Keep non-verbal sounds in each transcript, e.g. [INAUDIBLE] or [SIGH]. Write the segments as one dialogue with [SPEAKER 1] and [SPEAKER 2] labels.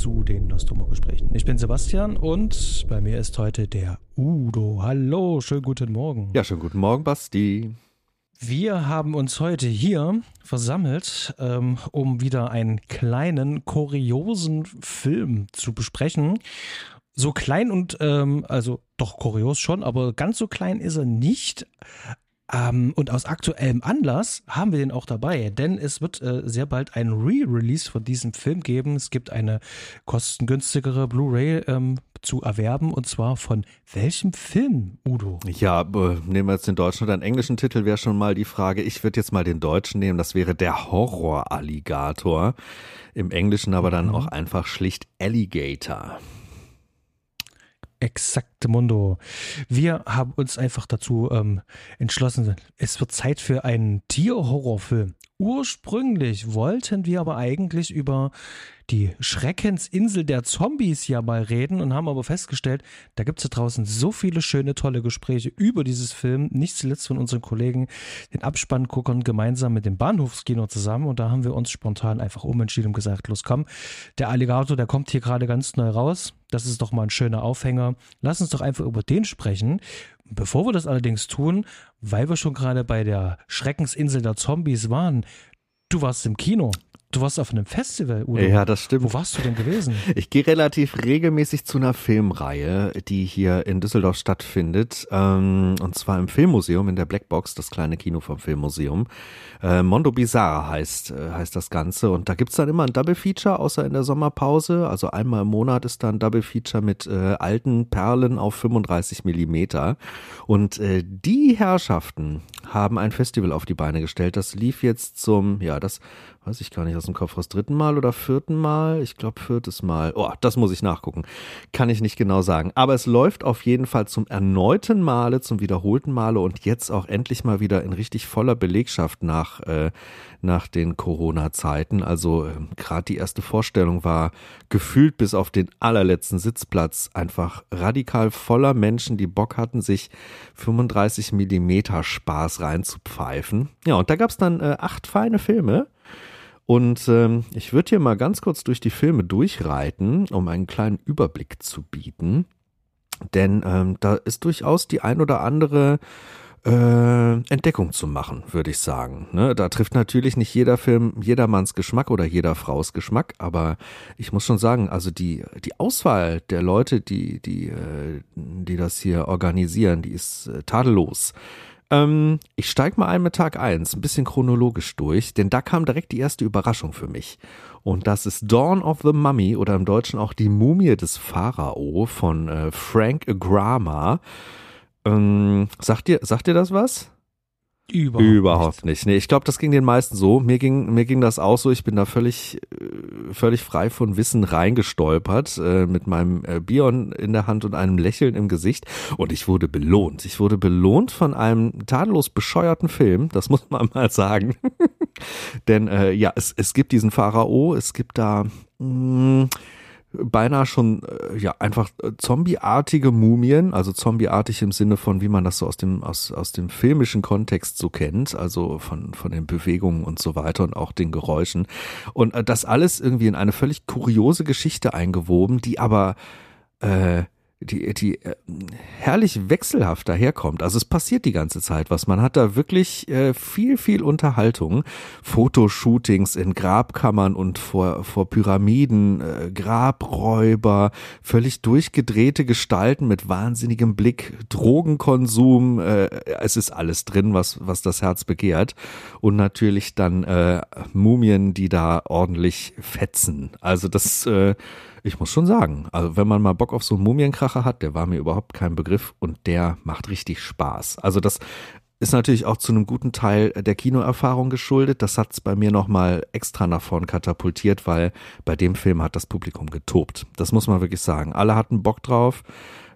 [SPEAKER 1] zu den Nostromo-Gesprächen. Ich bin Sebastian und bei mir ist heute der Udo. Hallo, schönen guten Morgen.
[SPEAKER 2] Ja, schönen guten Morgen, Basti.
[SPEAKER 1] Wir haben uns heute hier versammelt, ähm, um wieder einen kleinen, kuriosen Film zu besprechen. So klein und, ähm, also doch kurios schon, aber ganz so klein ist er nicht. Ähm, und aus aktuellem Anlass haben wir den auch dabei, denn es wird äh, sehr bald ein Re-Release von diesem Film geben. Es gibt eine kostengünstigere Blu-ray ähm, zu erwerben und zwar von welchem Film, Udo?
[SPEAKER 2] Ja, nehmen wir jetzt den deutschen oder den englischen Titel, wäre schon mal die Frage. Ich würde jetzt mal den deutschen nehmen, das wäre der Horror-Alligator. Im Englischen aber dann mhm. auch einfach schlicht Alligator.
[SPEAKER 1] Exakte Mundo. Wir haben uns einfach dazu ähm, entschlossen, es wird Zeit für einen Tierhorrorfilm. Ursprünglich wollten wir aber eigentlich über die Schreckensinsel der Zombies ja mal reden und haben aber festgestellt, da gibt es da draußen so viele schöne, tolle Gespräche über dieses Film, nicht zuletzt von unseren Kollegen, den Abspannguckern gemeinsam mit dem Bahnhofskino zusammen. Und da haben wir uns spontan einfach umentschieden und gesagt, los komm, der Alligator, der kommt hier gerade ganz neu raus, das ist doch mal ein schöner Aufhänger, lass uns doch einfach über den sprechen. Bevor wir das allerdings tun, weil wir schon gerade bei der Schreckensinsel der Zombies waren, du warst im Kino. Du warst auf einem Festival,
[SPEAKER 2] Udo. Ja, das stimmt.
[SPEAKER 1] Wo warst du denn gewesen? [LAUGHS]
[SPEAKER 2] Ich gehe relativ regelmäßig zu einer Filmreihe, die hier in Düsseldorf stattfindet. Ähm, und zwar im Filmmuseum, in der Blackbox, das kleine Kino vom Filmmuseum. Äh, Mondo Bizarre heißt, äh, heißt das Ganze. Und da gibt's dann immer ein Double Feature, außer in der Sommerpause. Also einmal im Monat ist da ein Double Feature mit äh, alten Perlen auf 35 Millimeter. Und äh, die Herrschaften haben ein Festival auf die Beine gestellt. Das lief jetzt zum, ja, das weiß ich gar nicht aus dem Kopf, aus dritten Mal oder vierten Mal? Ich glaube viertes Mal. Oh, das muss ich nachgucken. Kann ich nicht genau sagen. Aber es läuft auf jeden Fall zum erneuten Male, zum wiederholten Male und jetzt auch endlich mal wieder in richtig voller Belegschaft nach, äh, nach den Corona-Zeiten. Also äh, gerade die erste Vorstellung war gefühlt bis auf den allerletzten Sitzplatz einfach radikal voller Menschen, die Bock hatten, sich 35 Millimeter Spaß reinzupfeifen. Ja, und da gab's dann äh, acht feine Filme. Und ähm, ich würde hier mal ganz kurz durch die Filme durchreiten, um einen kleinen Überblick zu bieten. Denn ähm, da ist durchaus die ein oder andere äh, Entdeckung zu machen, würde ich sagen. Ne? Da trifft natürlich nicht jeder Film jedermanns Geschmack oder jeder Fraus Geschmack, aber ich muss schon sagen, also die, die Auswahl der Leute, die, die, äh, die das hier organisieren, die ist äh, tadellos. Ähm, ich steig mal ein mit Tag eins, ein bisschen chronologisch durch, denn da kam direkt die erste Überraschung für mich. Und das ist Dawn of the Mummy oder im Deutschen auch die Mumie des Pharao von äh, Frank Grama. Ähm, sagt dir, sagt dir das was?
[SPEAKER 1] Überhaupt,
[SPEAKER 2] Überhaupt nicht. Nee, ich glaube, das ging den meisten so. Mir ging, mir ging das auch so. Ich bin da völlig, äh, völlig frei von Wissen reingestolpert, äh, mit meinem äh, Bion in der Hand und einem Lächeln im Gesicht. Und ich wurde belohnt. Ich wurde belohnt von einem tadellos bescheuerten Film. Das muss man [LAUGHS] mal sagen. [LAUGHS] Denn äh, ja, es, es gibt diesen Pharao. Es gibt da mh, mm, beinahe schon äh, ja einfach äh, zombieartige Mumien, also zombieartig im Sinne von wie man das so aus dem aus aus dem filmischen Kontext so kennt, also von von den Bewegungen und so weiter und auch den Geräuschen. Und äh, das alles irgendwie in eine völlig kuriose Geschichte eingewoben, die aber äh, die, die äh, herrlich wechselhaft daherkommt. Also es passiert die ganze Zeit was. Man hat da wirklich äh, viel, viel Unterhaltung. Fotoshootings in Grabkammern und vor, vor Pyramiden, äh, Grabräuber, völlig durchgedrehte Gestalten mit wahnsinnigem Blick, Drogenkonsum, äh, es ist alles drin, was, was das Herz begehrt. Und natürlich dann äh, Mumien, die da ordentlich fetzen. Also das äh, ich muss schon sagen, also wenn man mal Bock auf so einen Mumienkracher hat, der war mir überhaupt kein Begriff und der macht richtig Spaß. Also das ist natürlich auch zu einem guten Teil der Kinoerfahrung geschuldet. Das hat's bei mir nochmal extra nach vorn katapultiert, weil bei dem Film hat das Publikum getobt. Das muss man wirklich sagen. Alle hatten Bock drauf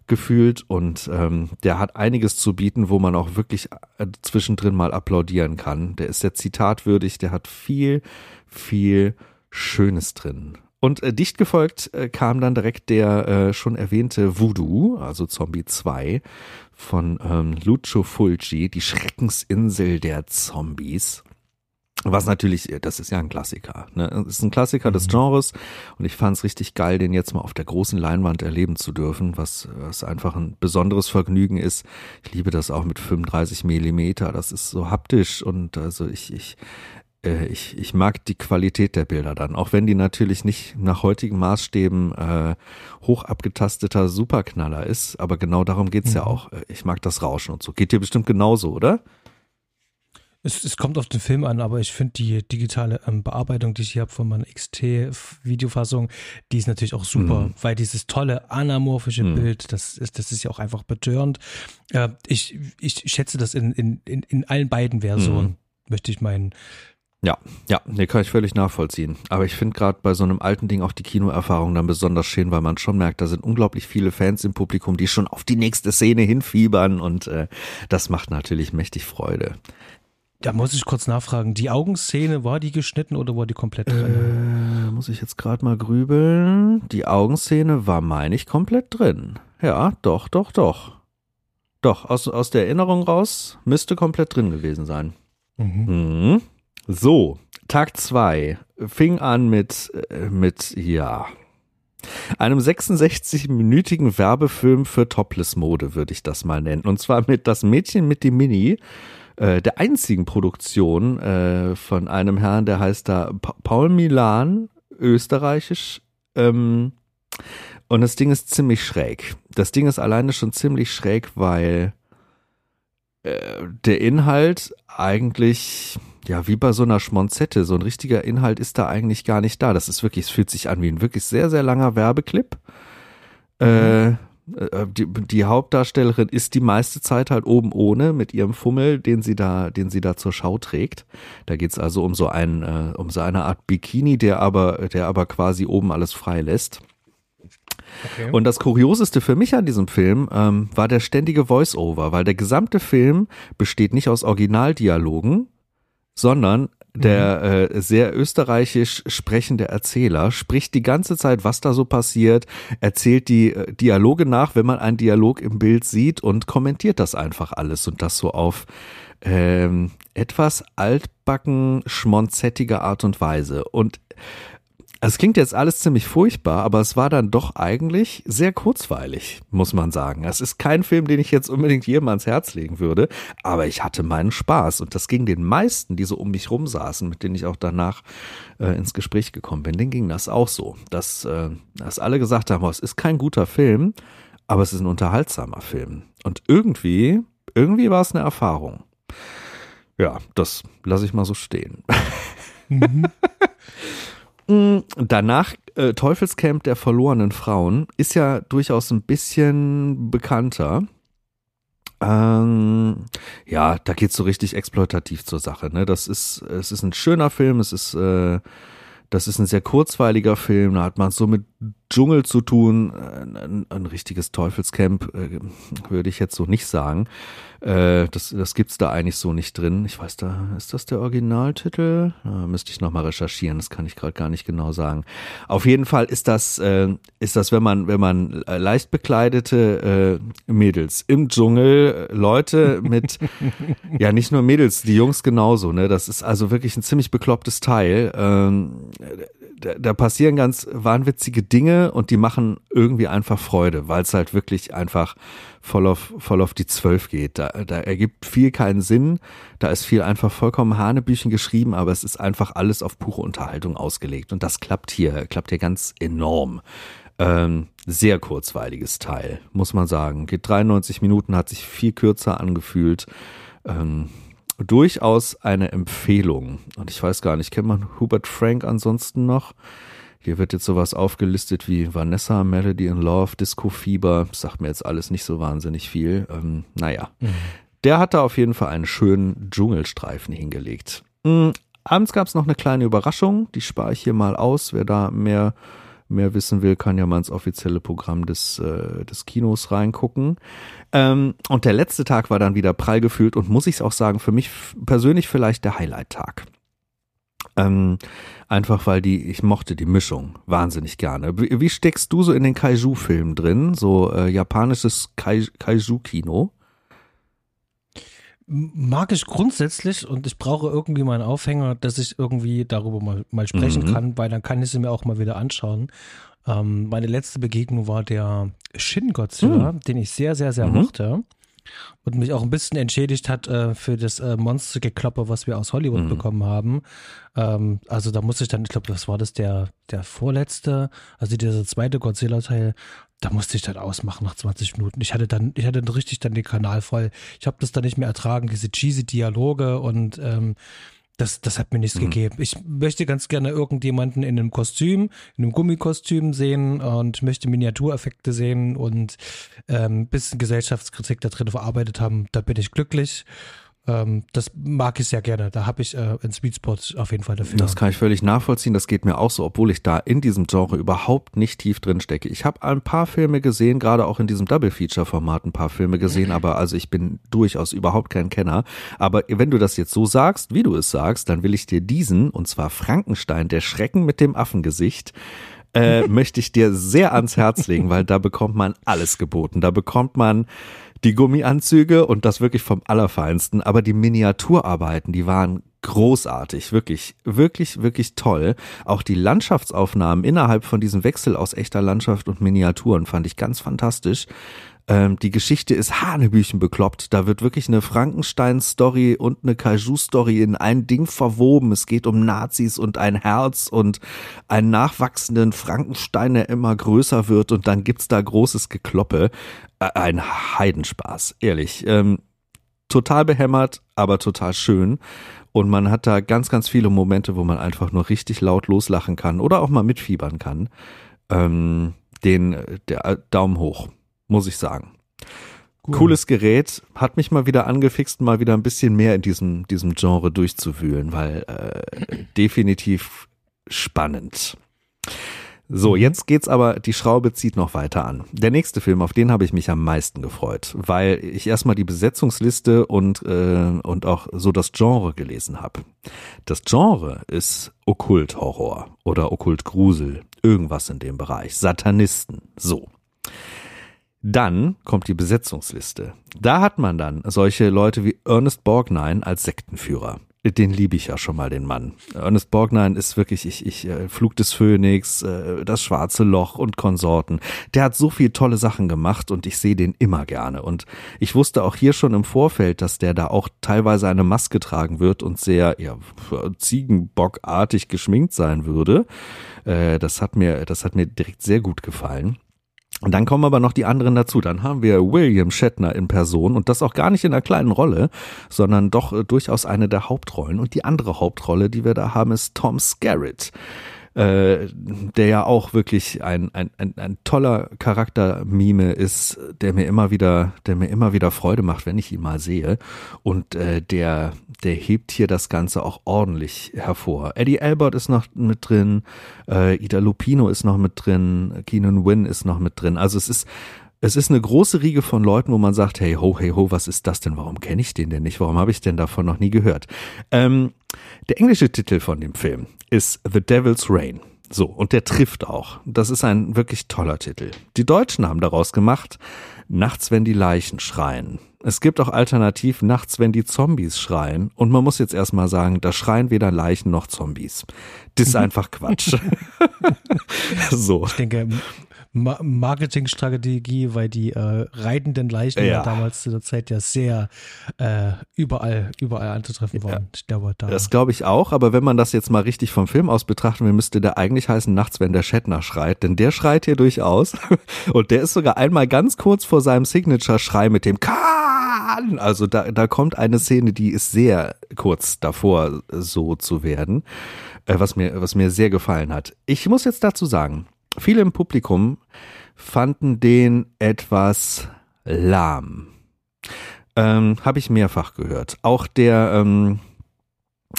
[SPEAKER 2] gefühlt und ähm, der hat einiges zu bieten, wo man auch wirklich äh, zwischendrin mal applaudieren kann. Der ist sehr zitatwürdig, der hat viel, viel Schönes drin. Und äh, dicht gefolgt äh, kam dann direkt der äh, schon erwähnte Voodoo, also Zombie 2 von ähm, Lucio Fulci, die Schreckensinsel der Zombies. Was natürlich, das ist ja ein Klassiker. Ne? Das ist ein Klassiker des mhm. Genres und ich fand es richtig geil, den jetzt mal auf der großen Leinwand erleben zu dürfen, was, was einfach ein besonderes Vergnügen ist. Ich liebe das auch mit 35 Millimeter. Das ist so haptisch und also ich, ich, äh, ich, ich mag die Qualität der Bilder dann, auch wenn die natürlich nicht nach heutigen Maßstäben äh, hoch abgetasteter Superknaller ist, aber genau darum geht's mhm. ja auch. Ich mag das Rauschen und so. Geht dir bestimmt genauso, oder?
[SPEAKER 1] Es, es kommt auf den Film an, aber ich finde die digitale ähm, Bearbeitung, die ich hier habe von meiner XT-Videofassung, die ist natürlich auch super, mhm. weil dieses tolle anamorphische mhm. Bild, das ist, das ist ja auch einfach betörend. Äh, ich, ich schätze das in, in, in, in allen beiden Versionen, mhm. möchte ich meinen.
[SPEAKER 2] Ja, ja, nee, kann ich völlig nachvollziehen. Aber ich finde gerade bei so einem alten Ding auch die Kinoerfahrung dann besonders schön, weil man schon merkt, da sind unglaublich viele Fans im Publikum, die schon auf die nächste Szene hinfiebern und äh, das macht natürlich mächtig Freude.
[SPEAKER 1] Da muss ich kurz nachfragen. Die Augenszene, war die geschnitten oder war die komplett drin?
[SPEAKER 2] Äh, muss ich jetzt gerade mal grübeln. Die Augenszene war, meine ich, komplett drin. Ja, doch, doch, doch. Doch, aus, aus der Erinnerung raus müsste komplett drin gewesen sein. Mhm. Mhm. So, Tag zwei fing an mit, äh, mit, ja, einem 66-minütigen Werbefilm für Topless-Mode, würde ich das mal nennen. Und zwar mit Das Mädchen mit dem Mini äh, der einzigen Produktion äh, von einem Herrn, der heißt da pa Paul Milan, österreichisch. Ähm, und das Ding ist ziemlich schräg. Das Ding ist alleine schon ziemlich schräg, weil äh, der Inhalt eigentlich, ja, wie bei so einer Schmonzette, so ein richtiger Inhalt ist da eigentlich gar nicht da. Das ist wirklich, es fühlt sich an wie ein wirklich sehr, sehr langer Werbeclip. Mhm. Äh, äh, die, die Hauptdarstellerin ist die meiste Zeit halt oben ohne mit ihrem Fummel, den sie da, den sie da zur Schau trägt. Da geht's also um so ein, äh, um so eine Art Bikini, der aber, der aber quasi oben alles frei lässt. Okay. Und das Kurioseste für mich an diesem Film ähm, war der ständige Voice-Over, weil der gesamte Film besteht nicht aus Originaldialogen, sondern der mhm. äh, sehr österreichisch sprechende Erzähler spricht die ganze Zeit, was da so passiert, erzählt die äh, Dialoge nach, wenn man einen Dialog im Bild sieht und kommentiert das einfach alles und das so auf ähm, etwas altbacken, schmonzettige Art und Weise. Und es klingt jetzt alles ziemlich furchtbar, aber es war dann doch eigentlich sehr kurzweilig, muss man sagen. Es ist kein Film, den ich jetzt unbedingt jedem ans Herz legen würde, aber ich hatte meinen Spaß und das ging den meisten, die so um mich rum saßen, mit denen ich auch danach äh, ins Gespräch gekommen bin, denen ging das auch so, dass, äh, dass alle gesagt haben, oh, es ist kein guter Film, aber es ist ein unterhaltsamer Film. Und irgendwie, irgendwie war es eine Erfahrung. Ja, das lasse ich mal so stehen. Mhm. [LAUGHS] Mm, danach äh, Teufelscamp der verlorenen Frauen ist ja durchaus ein bisschen bekannter. Ähm, ja, da geht's so richtig exploitativ zur Sache. Ne? Das ist, es ist ein schöner Film, es ist, äh, das ist ein sehr kurzweiliger Film. Da hat man so mit Dschungel zu tun, ein, ein richtiges Teufelscamp, äh, würde ich jetzt so nicht sagen. Äh, das, das gibt's da eigentlich so nicht drin. Ich weiß da, ist das der Originaltitel? Da müsste ich nochmal recherchieren, das kann ich gerade gar nicht genau sagen. Auf jeden Fall ist das, äh, ist das, wenn man, wenn man leicht bekleidete äh, Mädels im Dschungel, Leute mit, [LAUGHS] ja nicht nur Mädels, die Jungs genauso, ne? Das ist also wirklich ein ziemlich beklopptes Teil. Ähm, da, da passieren ganz wahnwitzige Dinge und die machen irgendwie einfach Freude, weil es halt wirklich einfach voll auf, voll auf die Zwölf geht. Da, da ergibt viel keinen Sinn. Da ist viel einfach vollkommen Hanebüchen geschrieben, aber es ist einfach alles auf pure Unterhaltung ausgelegt. Und das klappt hier, klappt hier ganz enorm. Ähm, sehr kurzweiliges Teil, muss man sagen. Geht 93 Minuten, hat sich viel kürzer angefühlt. Ähm, durchaus eine Empfehlung. Und ich weiß gar nicht, kennt man Hubert Frank ansonsten noch? Hier wird jetzt sowas aufgelistet wie Vanessa, Melody in Love, Disco Fieber. Sagt mir jetzt alles nicht so wahnsinnig viel. Ähm, naja. Mhm. Der hat da auf jeden Fall einen schönen Dschungelstreifen hingelegt. Mhm. Abends gab es noch eine kleine Überraschung. Die spare ich hier mal aus. Wer da mehr mehr wissen will, kann ja mal ins offizielle Programm des, äh, des Kinos reingucken. Ähm, und der letzte Tag war dann wieder prall gefühlt und muss ich auch sagen, für mich persönlich vielleicht der Highlight-Tag. Ähm, einfach weil die, ich mochte die Mischung wahnsinnig gerne. Wie, wie steckst du so in den Kaiju-Filmen drin? So äh, japanisches Kai, Kaiju-Kino?
[SPEAKER 1] Mag ich grundsätzlich und ich brauche irgendwie mal einen Aufhänger, dass ich irgendwie darüber mal, mal sprechen
[SPEAKER 2] Mhm.
[SPEAKER 1] kann, weil dann kann ich sie mir auch mal wieder anschauen. Ähm, meine letzte Begegnung war der Shin Godzilla, den ich sehr, sehr, sehr
[SPEAKER 2] Mhm.
[SPEAKER 1] mochte und mich auch ein bisschen entschädigt hat äh, für das äh, Monstergekloppe, was wir aus Hollywood
[SPEAKER 2] Mhm.
[SPEAKER 1] bekommen haben. Ähm, also da musste ich dann, ich glaube, was war das, der, der vorletzte, also dieser zweite Godzilla-Teil, da musste ich dann ausmachen nach 20 Minuten. Ich hatte dann, ich hatte dann richtig dann den Kanal voll. Ich habe das dann nicht mehr ertragen, diese cheesy Dialoge und ähm, das, das hat mir nichts
[SPEAKER 2] Mhm.
[SPEAKER 1] gegeben. Ich möchte ganz gerne irgendjemanden in einem Kostüm, in einem Gummikostüm sehen und möchte Miniatureffekte sehen und ähm, bisschen Gesellschaftskritik da drin verarbeitet haben. Da bin ich glücklich. Ähm, das mag ich sehr gerne. Da habe ich äh, einen Sweet Spot auf jeden Fall dafür.
[SPEAKER 2] Das kann ich völlig nachvollziehen. Das geht mir auch so, obwohl ich da in diesem Genre überhaupt nicht tief drin stecke. Ich habe ein paar Filme gesehen, gerade auch in diesem Double-Feature-Format ein paar Filme gesehen, aber also ich bin durchaus überhaupt kein Kenner. Aber wenn du das jetzt so sagst, wie du es sagst, dann will ich dir diesen, und zwar Frankenstein, der Schrecken mit dem Affengesicht, äh, [LAUGHS] möchte ich dir sehr ans Herz legen, weil da bekommt man alles geboten. Da bekommt man die Gummianzüge und das wirklich vom Allerfeinsten, aber die Miniaturarbeiten, die waren großartig, wirklich, wirklich, wirklich toll. Auch die Landschaftsaufnahmen innerhalb von diesem Wechsel aus echter Landschaft und Miniaturen fand ich ganz fantastisch. Ähm, die Geschichte ist Hanebüchen bekloppt. Da wird wirklich eine Frankenstein-Story und eine Kaiju-Story in ein Ding verwoben. Es geht um Nazis und ein Herz und einen nachwachsenden Frankenstein, der immer größer wird und dann gibt's da großes Gekloppe. Äh, ein Heidenspaß, ehrlich. Ähm, total behämmert, aber total schön. Und man hat da ganz, ganz viele Momente, wo man einfach nur richtig laut loslachen kann oder auch mal mitfiebern kann. Ähm, den, der äh, Daumen hoch, muss ich sagen.
[SPEAKER 1] Cool.
[SPEAKER 2] Cooles Gerät, hat mich mal wieder angefixt, mal wieder ein bisschen mehr in diesem, diesem Genre durchzuwühlen, weil äh, [CLEARS THROAT] definitiv spannend. So, jetzt geht's aber, die Schraube zieht noch weiter an. Der nächste Film, auf den habe ich mich am meisten gefreut, weil ich erstmal die Besetzungsliste und, äh, und auch so das Genre gelesen habe. Das Genre ist Okkult-Horror oder Okkult-Grusel, irgendwas in dem Bereich, Satanisten, so. Dann kommt die Besetzungsliste. Da hat man dann solche Leute wie Ernest Borgnine als Sektenführer. Den liebe ich ja schon mal, den Mann. Ernest Borgnine ist wirklich, ich, ich, äh, Flug des Phönix, äh, das Schwarze Loch und Konsorten. Der hat so viel tolle Sachen gemacht und ich sehe den immer gerne. Und ich wusste auch hier schon im Vorfeld, dass der da auch teilweise eine Maske tragen wird und sehr, ja, Ziegenbockartig geschminkt sein würde. Äh, das hat mir, das hat mir direkt sehr gut gefallen. Und dann kommen aber noch die anderen dazu. Dann haben wir William Shatner in Person und das auch gar nicht in einer kleinen Rolle, sondern doch äh, durchaus eine der Hauptrollen. Und die andere Hauptrolle, die wir da haben, ist Tom Skerritt, äh, der ja auch wirklich ein, ein, ein, ein toller Charaktermime ist, der mir immer wieder, der mir immer wieder Freude macht, wenn ich ihn mal sehe. Und äh, der, der hebt hier das Ganze auch ordentlich hervor. Eddie Albert ist noch mit drin, äh, Ida Lupino ist noch mit drin, Keenan Wynn ist noch mit drin. Also es ist es ist eine große Riege von Leuten, wo man sagt, hey ho, hey ho, was ist das denn? Warum kenne ich den denn nicht? Warum habe ich denn davon noch nie gehört? Ähm, der englische Titel von dem Film ist The Devil's Rain. So, und der trifft auch. Das ist ein wirklich toller Titel. Die Deutschen haben daraus gemacht, Nachts, wenn die Leichen schreien. Es gibt auch alternativ Nachts, wenn die Zombies schreien. Und man muss jetzt erstmal sagen, da schreien weder Leichen noch Zombies. Das ist einfach Quatsch. [LAUGHS] so.
[SPEAKER 1] Ich denke, Ma Marketingstrategie, weil die äh, reitenden Leichen ja.
[SPEAKER 2] Ja.
[SPEAKER 1] damals zu der Zeit ja sehr äh, überall, überall anzutreffen waren. Ich glaube, da.
[SPEAKER 2] Das glaube ich auch, aber wenn man das jetzt mal richtig vom Film aus betrachten will, müsste der eigentlich heißen Nachts, wenn der Shatner schreit, denn der schreit hier durchaus [LAUGHS] und der ist sogar einmal ganz kurz vor seinem Signature-Schrei mit dem Kahn. Also da, da kommt eine Szene, die ist sehr kurz davor, so zu werden, äh, was mir, was mir sehr gefallen hat. Ich muss jetzt dazu sagen, viele im Publikum fanden den etwas lahm. Ähm, Habe ich mehrfach gehört. Auch der, ähm,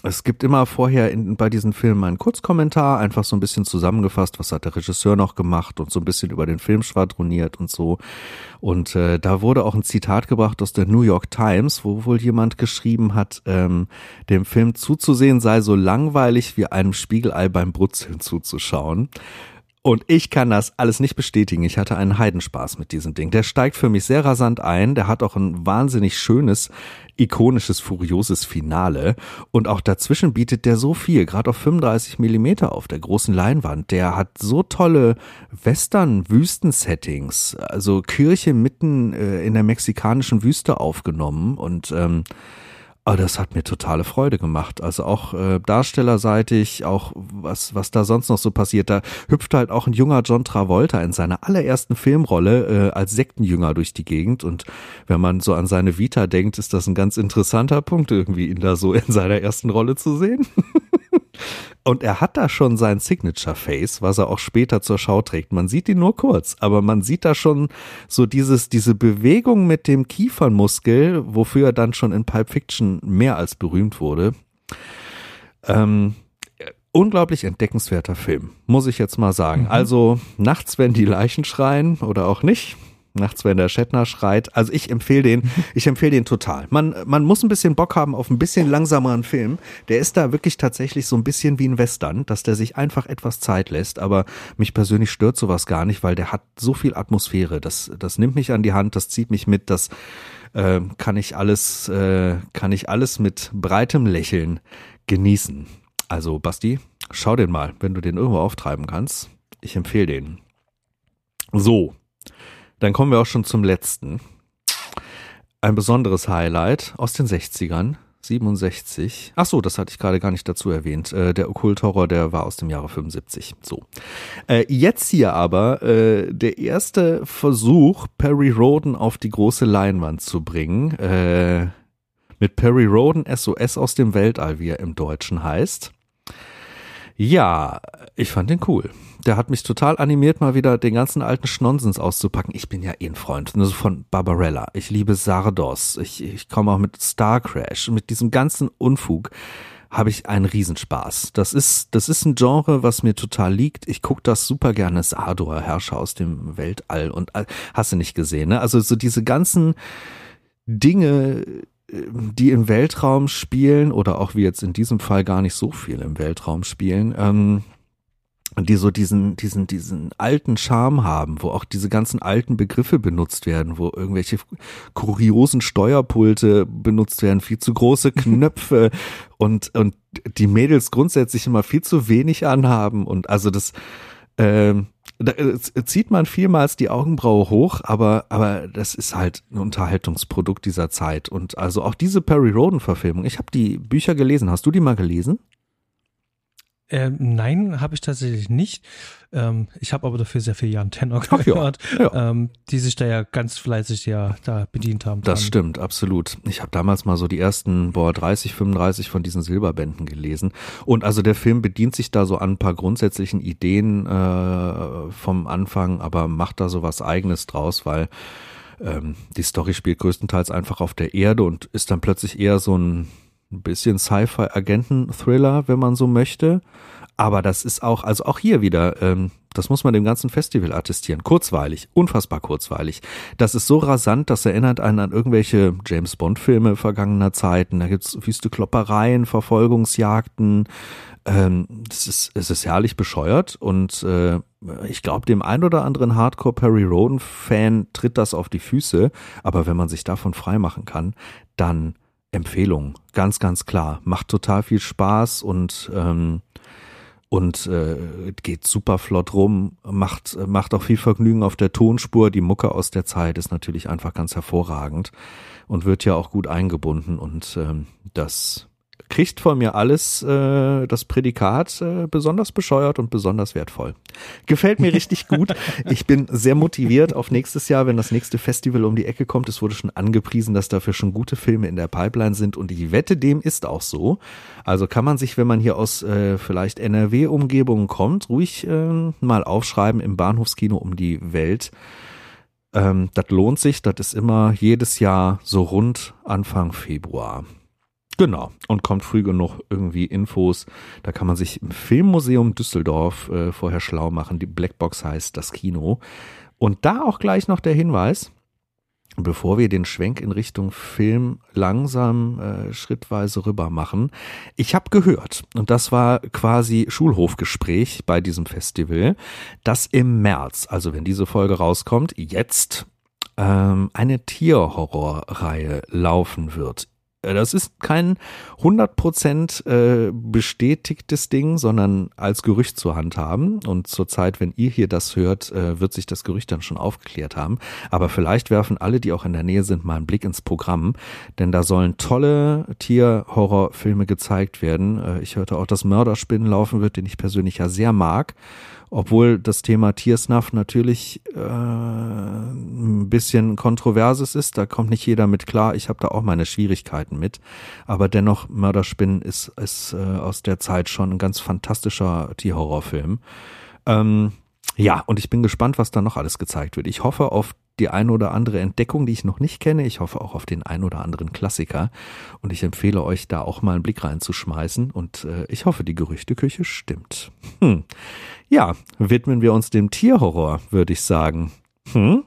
[SPEAKER 2] es gibt immer vorher in, bei diesen Filmen einen Kurzkommentar, einfach so ein bisschen zusammengefasst, was hat der Regisseur noch gemacht und so ein bisschen über den Film schwadroniert und so. Und äh, da wurde auch ein Zitat gebracht aus der New York Times, wo wohl jemand geschrieben hat, ähm, dem Film zuzusehen sei so langweilig wie einem Spiegelei beim Brutzeln zuzuschauen. Und ich kann das alles nicht bestätigen. Ich hatte einen Heidenspaß mit diesem Ding. Der steigt für mich sehr rasant ein. Der hat auch ein wahnsinnig schönes, ikonisches, furioses Finale. Und auch dazwischen bietet der so viel, gerade auf 35 Millimeter auf der großen Leinwand. Der hat so tolle Western-Wüsten-Settings. Also Kirche mitten äh, in der mexikanischen Wüste aufgenommen. Und ähm, aber das hat mir totale Freude gemacht. Also auch äh, darstellerseitig, auch was, was da sonst noch so passiert. Da hüpft halt auch ein junger John Travolta in seiner allerersten Filmrolle äh, als Sektenjünger durch die Gegend. Und wenn man so an seine Vita denkt, ist das ein ganz interessanter Punkt, irgendwie ihn da so in seiner ersten Rolle zu sehen. [LAUGHS] Und er hat da schon sein Signature Face, was er auch später zur Schau trägt. Man sieht ihn nur kurz, aber man sieht da schon so dieses, diese Bewegung mit dem Kiefernmuskel, wofür er dann schon in Pulp Fiction mehr als berühmt wurde. Ähm, unglaublich entdeckenswerter Film, muss ich jetzt mal sagen. Mhm. Also nachts, wenn die Leichen schreien oder auch nicht, nachts, wenn der Shatner schreit. Also ich empfehle den, [LAUGHS] ich empfehle den total. Man, man muss ein bisschen Bock haben auf ein bisschen langsameren Film. Der ist da wirklich tatsächlich so ein bisschen wie ein Western, dass der sich einfach etwas Zeit lässt. Aber mich persönlich stört sowas gar nicht, weil der hat so viel Atmosphäre. Das, das nimmt mich an die Hand, das zieht mich mit, das äh, kann ich alles, äh, kann ich alles mit breitem Lächeln genießen. Also Basti, schau den mal, wenn du den irgendwo auftreiben kannst. Ich empfehle den. So, dann kommen wir auch schon zum letzten. Ein besonderes Highlight aus den 60ern. 67. Ach so, das hatte ich gerade gar nicht dazu erwähnt. Äh, der Okkult-Horror, der war aus dem Jahre 75. So. Äh, jetzt hier aber äh, der erste Versuch, Perry Roden auf die große Leinwand zu bringen. Äh, mit Perry Roden SOS aus dem Weltall, wie er im Deutschen heißt. Ja, ich fand den cool der hat mich total animiert, mal wieder den ganzen alten Schnonsens auszupacken. Ich bin ja eh ein Freund ne, von Barbarella. Ich liebe Sardos. Ich, ich komme auch mit Star Crash. Mit diesem ganzen Unfug habe ich einen Riesenspaß. Das ist, das ist ein Genre, was mir total liegt. Ich gucke das super gerne. Sardor, Herrscher aus dem Weltall und hast du nicht gesehen, ne? Also so diese ganzen Dinge, die im Weltraum spielen oder auch wie jetzt in diesem Fall gar nicht so viel im Weltraum spielen, ähm, die so diesen, diesen, diesen alten Charme haben, wo auch diese ganzen alten Begriffe benutzt werden, wo irgendwelche kuriosen Steuerpulte benutzt werden, viel zu große [LAUGHS] Knöpfe und, und die Mädels grundsätzlich immer viel zu wenig anhaben und also das, ähm, da zieht man vielmals die Augenbraue hoch, aber, aber das ist halt ein Unterhaltungsprodukt dieser Zeit. Und also auch diese Perry Roden-Verfilmung, ich habe die Bücher gelesen. Hast du die mal gelesen?
[SPEAKER 1] Ähm, nein, habe ich tatsächlich nicht. Ähm, ich habe aber dafür sehr viel Jan Tenor gehört, ja, ja. Ähm, die sich da ja ganz fleißig ja da bedient haben.
[SPEAKER 2] Das dran. stimmt, absolut. Ich habe damals mal so die ersten, boah, 30, 35 von diesen Silberbänden gelesen. Und also der Film bedient sich da so an ein paar grundsätzlichen Ideen äh, vom Anfang, aber macht da so was Eigenes draus, weil ähm, die Story spielt größtenteils einfach auf der Erde und ist dann plötzlich eher so ein ein bisschen Sci-Fi-Agenten-Thriller, wenn man so möchte. Aber das ist auch, also auch hier wieder, ähm, das muss man dem ganzen Festival attestieren. Kurzweilig, unfassbar kurzweilig. Das ist so rasant, das erinnert einen an irgendwelche James Bond-Filme vergangener Zeiten. Da gibt's wüste Kloppereien, Verfolgungsjagden. Ähm, das ist, es ist herrlich bescheuert und äh, ich glaube, dem ein oder anderen Hardcore Perry Roden-Fan tritt das auf die Füße. Aber wenn man sich davon freimachen kann, dann Empfehlung, ganz, ganz klar. Macht total viel Spaß und ähm, und äh, geht super flott rum, macht macht auch viel Vergnügen auf der Tonspur. Die Mucke aus der Zeit ist natürlich einfach ganz hervorragend und wird ja auch gut eingebunden und ähm, das kriegt von mir alles äh, das Prädikat äh, besonders bescheuert und besonders wertvoll. Gefällt mir richtig [LAUGHS] gut. Ich bin sehr motiviert auf nächstes Jahr, wenn das nächste Festival um die Ecke kommt. Es wurde schon angepriesen, dass dafür schon gute Filme in der Pipeline sind und ich wette, dem ist auch so. Also kann man sich, wenn man hier aus äh, vielleicht NRW-Umgebungen kommt, ruhig äh, mal aufschreiben im Bahnhofskino um die Welt. Ähm, das lohnt sich, das ist immer jedes Jahr so rund Anfang Februar. Genau. Und kommt früh genug irgendwie Infos. Da kann man sich im Filmmuseum Düsseldorf äh, vorher schlau machen. Die Blackbox heißt das Kino. Und da auch gleich noch der Hinweis. bevor wir den Schwenk in Richtung Film langsam äh, schrittweise rüber machen. Ich habe gehört, und das war quasi Schulhofgespräch bei diesem Festival, dass im März, also wenn diese Folge rauskommt, jetzt ähm, eine Tierhorrorreihe laufen wird das ist kein 100% äh, bestätigtes Ding, sondern als Gerücht zu handhaben. Und zur Zeit, wenn ihr hier das hört, äh, wird sich das Gerücht dann schon aufgeklärt haben. Aber vielleicht werfen alle, die auch in der Nähe sind, mal einen Blick ins Programm, denn da sollen tolle Tierhorrorfilme gezeigt werden. Ich hörte auch, dass Mörderspinnen laufen wird, den ich persönlich ja sehr mag obwohl das Thema Tiersnuff natürlich äh, ein bisschen kontroverses ist. Da kommt nicht jeder mit klar. Ich habe da auch meine Schwierigkeiten mit. Aber dennoch, Mörderspinnen ist, ist äh, aus der Zeit schon ein ganz fantastischer Tierhorrorfilm. Ähm, ja, und ich bin gespannt, was da noch alles gezeigt wird. Ich hoffe auf die ein oder andere Entdeckung, die ich noch nicht kenne. Ich hoffe auch auf den ein oder anderen Klassiker. Und ich empfehle euch, da auch mal einen Blick reinzuschmeißen. Und äh, ich hoffe, die Gerüchteküche stimmt. Hm. Ja, widmen wir uns dem Tierhorror, würde ich sagen. Hm?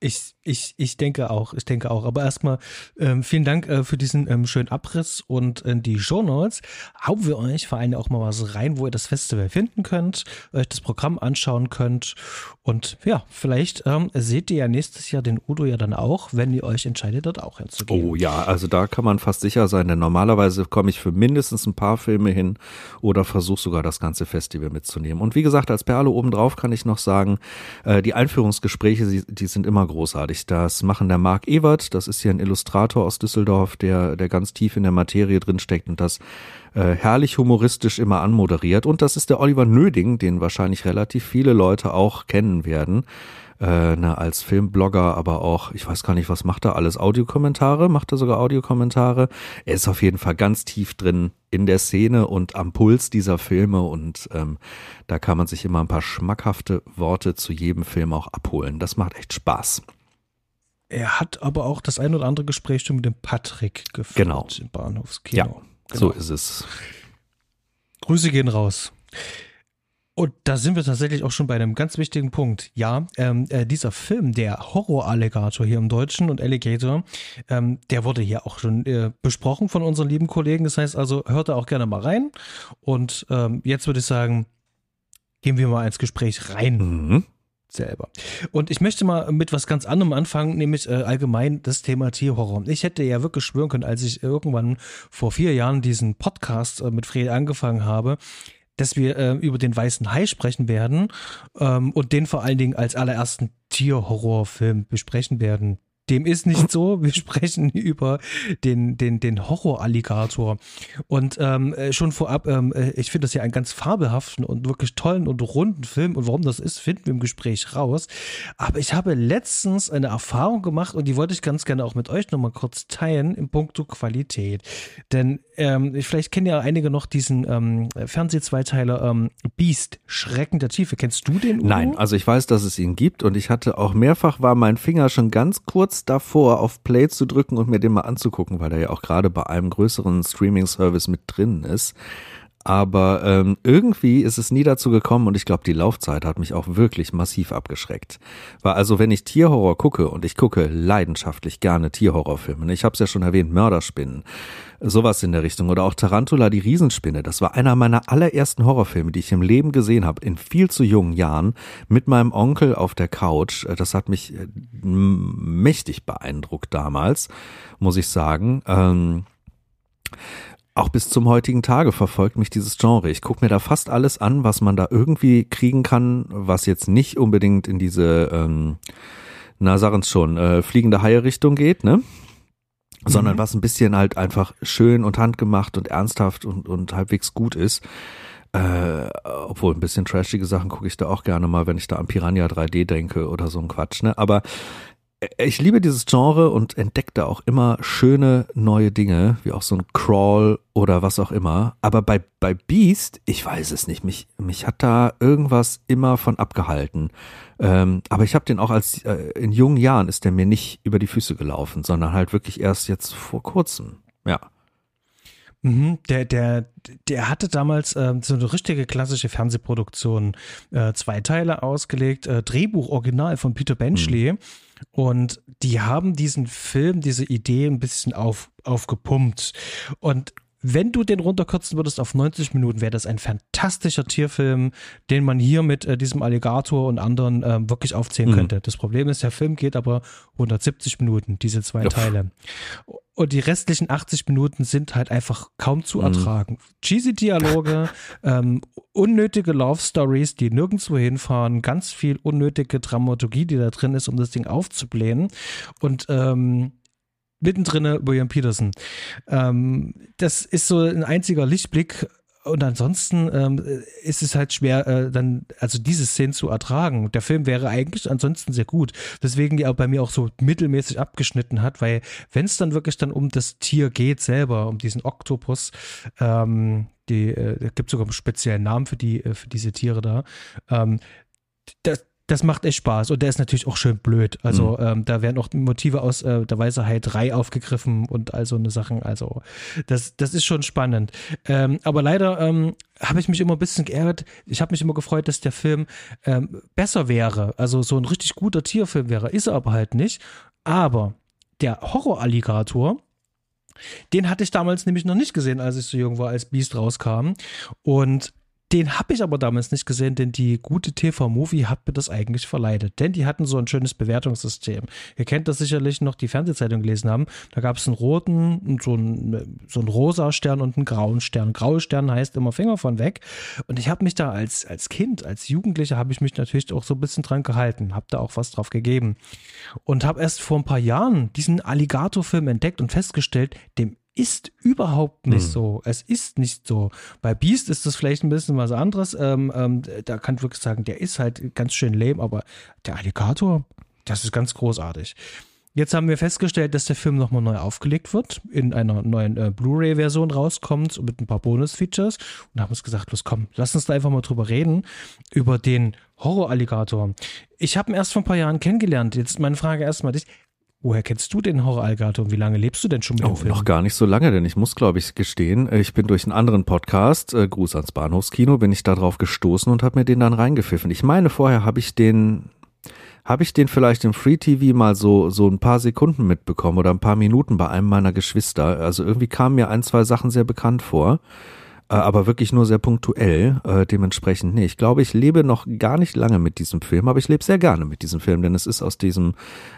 [SPEAKER 1] Ich, ich, ich denke auch, ich denke auch. Aber erstmal ähm, vielen Dank äh, für diesen ähm, schönen Abriss und äh, die Show Notes. Hauen wir euch vor allem auch mal was rein, wo ihr das Festival finden könnt, euch das Programm anschauen könnt. Und ja, vielleicht ähm, seht ihr ja nächstes Jahr den Udo ja dann auch, wenn ihr euch entscheidet, dort auch hinzugehen.
[SPEAKER 2] Oh ja, also da kann man fast sicher sein, denn normalerweise komme ich für mindestens ein paar Filme hin oder versuche sogar das ganze Festival mitzunehmen. Und wie gesagt, als Perle obendrauf kann ich noch sagen, äh, die Einführungsgespräche, die sind immer großartig. Das machen der Marc Ewert, das ist hier ein Illustrator aus Düsseldorf, der, der ganz tief in der Materie drinsteckt und das äh, herrlich humoristisch immer anmoderiert. Und das ist der Oliver Nöding, den wahrscheinlich relativ viele Leute auch kennen werden. Äh, na, als Filmblogger, aber auch, ich weiß gar nicht, was macht er alles? Audiokommentare? Macht er sogar Audiokommentare? Er ist auf jeden Fall ganz tief drin in der Szene und am Puls dieser Filme und ähm, da kann man sich immer ein paar schmackhafte Worte zu jedem Film auch abholen. Das macht echt Spaß.
[SPEAKER 1] Er hat aber auch das ein oder andere Gespräch schon mit dem Patrick geführt
[SPEAKER 2] genau.
[SPEAKER 1] im Bahnhofskino.
[SPEAKER 2] Ja, genau. so ist es.
[SPEAKER 1] Grüße gehen raus. Und da sind wir tatsächlich auch schon bei einem ganz wichtigen Punkt. Ja, ähm, äh, dieser Film, der Horror-Alligator hier im Deutschen und Alligator, ähm, der wurde hier auch schon äh, besprochen von unseren lieben Kollegen. Das heißt also, hört da auch gerne mal rein. Und ähm, jetzt würde ich sagen, gehen wir mal ins Gespräch rein. Mhm. Selber. Und ich möchte mal mit was ganz anderem anfangen, nämlich äh, allgemein das Thema Tierhorror. Ich hätte ja wirklich schwören können, als ich irgendwann vor vier Jahren diesen Podcast äh, mit Fred angefangen habe, dass wir äh, über den weißen Hai sprechen werden ähm, und den vor allen Dingen als allerersten Tierhorrorfilm besprechen werden. Dem ist nicht so. Wir [LAUGHS] sprechen über den, den, den Horror-Alligator. Und ähm, äh, schon vorab, ähm, äh, ich finde das ja einen ganz fabelhaften und wirklich tollen und runden Film. Und warum das ist, finden wir im Gespräch raus. Aber ich habe letztens eine Erfahrung gemacht und die wollte ich ganz gerne auch mit euch nochmal kurz teilen im Punkto Qualität. Denn ähm, vielleicht kennen ja einige noch diesen ähm, Fernsehzweiteiler ähm, Beast, Schrecken der Tiefe. Kennst du den? Udo?
[SPEAKER 2] Nein, also ich weiß, dass es ihn gibt und ich hatte auch mehrfach war mein Finger schon ganz kurz kurz davor, auf Play zu drücken und mir den mal anzugucken, weil er ja auch gerade bei einem größeren Streaming-Service mit drin ist. Aber ähm, irgendwie ist es nie dazu gekommen und ich glaube, die Laufzeit hat mich auch wirklich massiv abgeschreckt. Weil also, wenn ich Tierhorror gucke und ich gucke leidenschaftlich gerne Tierhorrorfilme, ne, ich habe es ja schon erwähnt, Mörderspinnen, sowas in der Richtung oder auch Tarantula die Riesenspinne, das war einer meiner allerersten Horrorfilme, die ich im Leben gesehen habe, in viel zu jungen Jahren, mit meinem Onkel auf der Couch. Das hat mich äh, mächtig beeindruckt damals, muss ich sagen. Ähm, auch bis zum heutigen Tage verfolgt mich dieses Genre. Ich gucke mir da fast alles an, was man da irgendwie kriegen kann, was jetzt nicht unbedingt in diese, ähm, na sagen's schon, äh, fliegende Haie-Richtung geht, ne? Sondern mhm. was ein bisschen halt einfach schön und handgemacht und ernsthaft und, und halbwegs gut ist. Äh, obwohl ein bisschen trashige Sachen gucke ich da auch gerne mal, wenn ich da an Piranha 3D denke oder so ein Quatsch, ne? Aber ich liebe dieses Genre und entdecke da auch immer schöne neue Dinge, wie auch so ein Crawl oder was auch immer. Aber bei, bei Beast, ich weiß es nicht, mich, mich hat da irgendwas immer von abgehalten. Ähm, aber ich habe den auch als äh, in jungen Jahren ist der mir nicht über die Füße gelaufen, sondern halt wirklich erst jetzt vor kurzem. Ja.
[SPEAKER 1] Mhm, der, der, der hatte damals äh, so eine richtige klassische Fernsehproduktion, äh, zwei Teile ausgelegt, äh, Drehbuch original von Peter Benchley. Mhm Und die haben diesen Film, diese Idee ein bisschen auf, aufgepumpt. Und wenn du den runterkürzen würdest auf 90 Minuten, wäre das ein fantastischer Tierfilm, den man hier mit äh, diesem Alligator und anderen äh, wirklich aufzählen mhm. könnte. Das Problem ist, der Film geht aber 170 Minuten, diese zwei Uff. Teile. Und die restlichen 80 Minuten sind halt einfach kaum zu mhm. ertragen. Mhm. Cheesy Dialoge, [LAUGHS] ähm, unnötige Love Stories, die nirgendwo hinfahren, ganz viel unnötige Dramaturgie, die da drin ist, um das Ding aufzublähen. Und ähm, mittendrin William Peterson. Ähm, das ist so ein einziger Lichtblick. Und ansonsten ähm, ist es halt schwer, äh, dann, also diese Szene zu ertragen. Der Film wäre eigentlich ansonsten sehr gut. Deswegen die auch bei mir auch so mittelmäßig abgeschnitten hat, weil wenn es dann wirklich dann um das Tier geht selber, um diesen Oktopus, ähm, die, äh, gibt sogar einen speziellen Namen für die, äh, für diese Tiere da. Ähm, das, das macht echt Spaß. Und der ist natürlich auch schön blöd. Also mhm. ähm, da werden auch Motive aus äh, der Weisheit 3 aufgegriffen und all so eine Sachen. Also das, das ist schon spannend. Ähm, aber leider ähm, habe ich mich immer ein bisschen geärgert. Ich habe mich immer gefreut, dass der Film ähm, besser wäre. Also so ein richtig guter Tierfilm wäre. Ist er aber halt nicht. Aber der Horror-Alligator, den hatte ich damals nämlich noch nicht gesehen, als ich so jung war, als Beast rauskam. Und den habe ich aber damals nicht gesehen, denn die gute TV-Movie hat mir das eigentlich verleidet. Denn die hatten so ein schönes Bewertungssystem. Ihr kennt das sicherlich noch, die Fernsehzeitung gelesen haben. Da gab es einen roten, so einen, so einen rosa Stern und einen grauen Stern. Graue Stern heißt immer Finger von weg. Und ich habe mich da als, als Kind, als Jugendlicher, habe ich mich natürlich auch so ein bisschen dran gehalten. Habe da auch was drauf gegeben. Und habe erst vor ein paar Jahren diesen Alligator-Film entdeckt und festgestellt, dem ist überhaupt nicht hm. so. Es ist nicht so. Bei Beast ist das vielleicht ein bisschen was anderes. Ähm, ähm, da kann ich wirklich sagen, der ist halt ganz schön lame, aber der Alligator, das ist ganz großartig. Jetzt haben wir festgestellt, dass der Film nochmal neu aufgelegt wird, in einer neuen äh, Blu-ray-Version rauskommt mit ein paar Bonus-Features und haben uns gesagt, los komm, lass uns da einfach mal drüber reden, über den Horror-Alligator. Ich habe ihn erst vor ein paar Jahren kennengelernt. Jetzt meine Frage erstmal dich. Woher kennst du den Horror-Alligator und wie lange lebst du denn schon mit
[SPEAKER 2] oh,
[SPEAKER 1] dem Film?
[SPEAKER 2] Noch gar nicht so lange, denn ich muss, glaube ich, gestehen, ich bin durch einen anderen Podcast, äh, Gruß ans Bahnhofskino, bin ich da drauf gestoßen und habe mir den dann reingepfiffen. Ich meine, vorher habe ich den, habe ich den vielleicht im Free TV mal so, so ein paar Sekunden mitbekommen oder ein paar Minuten bei einem meiner Geschwister. Also irgendwie kamen mir ein, zwei Sachen sehr bekannt vor. Äh, aber wirklich nur sehr punktuell. Äh, dementsprechend, nee, ich glaube, ich lebe noch gar nicht lange mit diesem Film, aber ich lebe sehr gerne mit diesem Film, denn es ist aus diesem,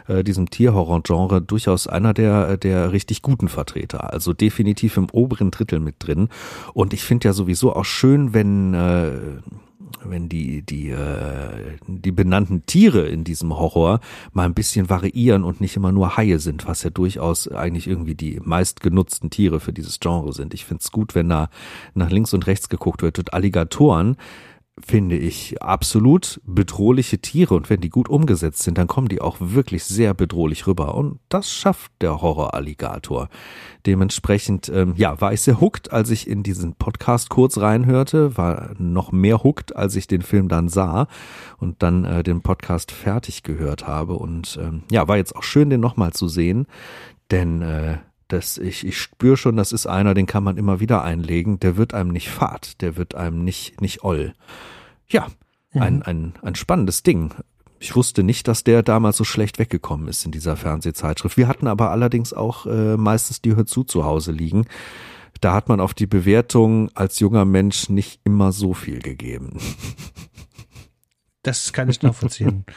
[SPEAKER 2] äh, diesem Tierhorror-Genre durchaus einer der, der richtig guten Vertreter. Also definitiv im oberen Drittel mit drin. Und ich finde ja sowieso auch schön, wenn äh, wenn die, die, äh, die benannten Tiere in diesem Horror mal ein bisschen variieren und nicht immer nur Haie sind, was ja durchaus eigentlich irgendwie die meistgenutzten Tiere für dieses Genre sind. Ich finde es gut, wenn da nach links und rechts geguckt wird und Alligatoren finde ich, absolut bedrohliche Tiere. Und wenn die gut umgesetzt sind, dann kommen die auch wirklich sehr bedrohlich rüber. Und das schafft der Horror-Alligator. Dementsprechend, ähm, ja, war ich sehr hooked, als ich in diesen Podcast kurz reinhörte, war noch mehr hooked, als ich den Film dann sah und dann äh, den Podcast fertig gehört habe. Und ähm, ja, war jetzt auch schön, den nochmal zu sehen, denn äh, das, ich, ich spüre schon, das ist einer, den kann man immer wieder einlegen. Der wird einem nicht fad, der wird einem nicht, nicht oll. Ja, mhm. ein, ein, ein spannendes Ding. Ich wusste nicht, dass der damals so schlecht weggekommen ist in dieser Fernsehzeitschrift. Wir hatten aber allerdings auch äh, meistens die Hör zu zu Hause liegen. Da hat man auf die Bewertung als junger Mensch nicht immer so viel gegeben.
[SPEAKER 1] Das kann ich nachvollziehen. [LAUGHS]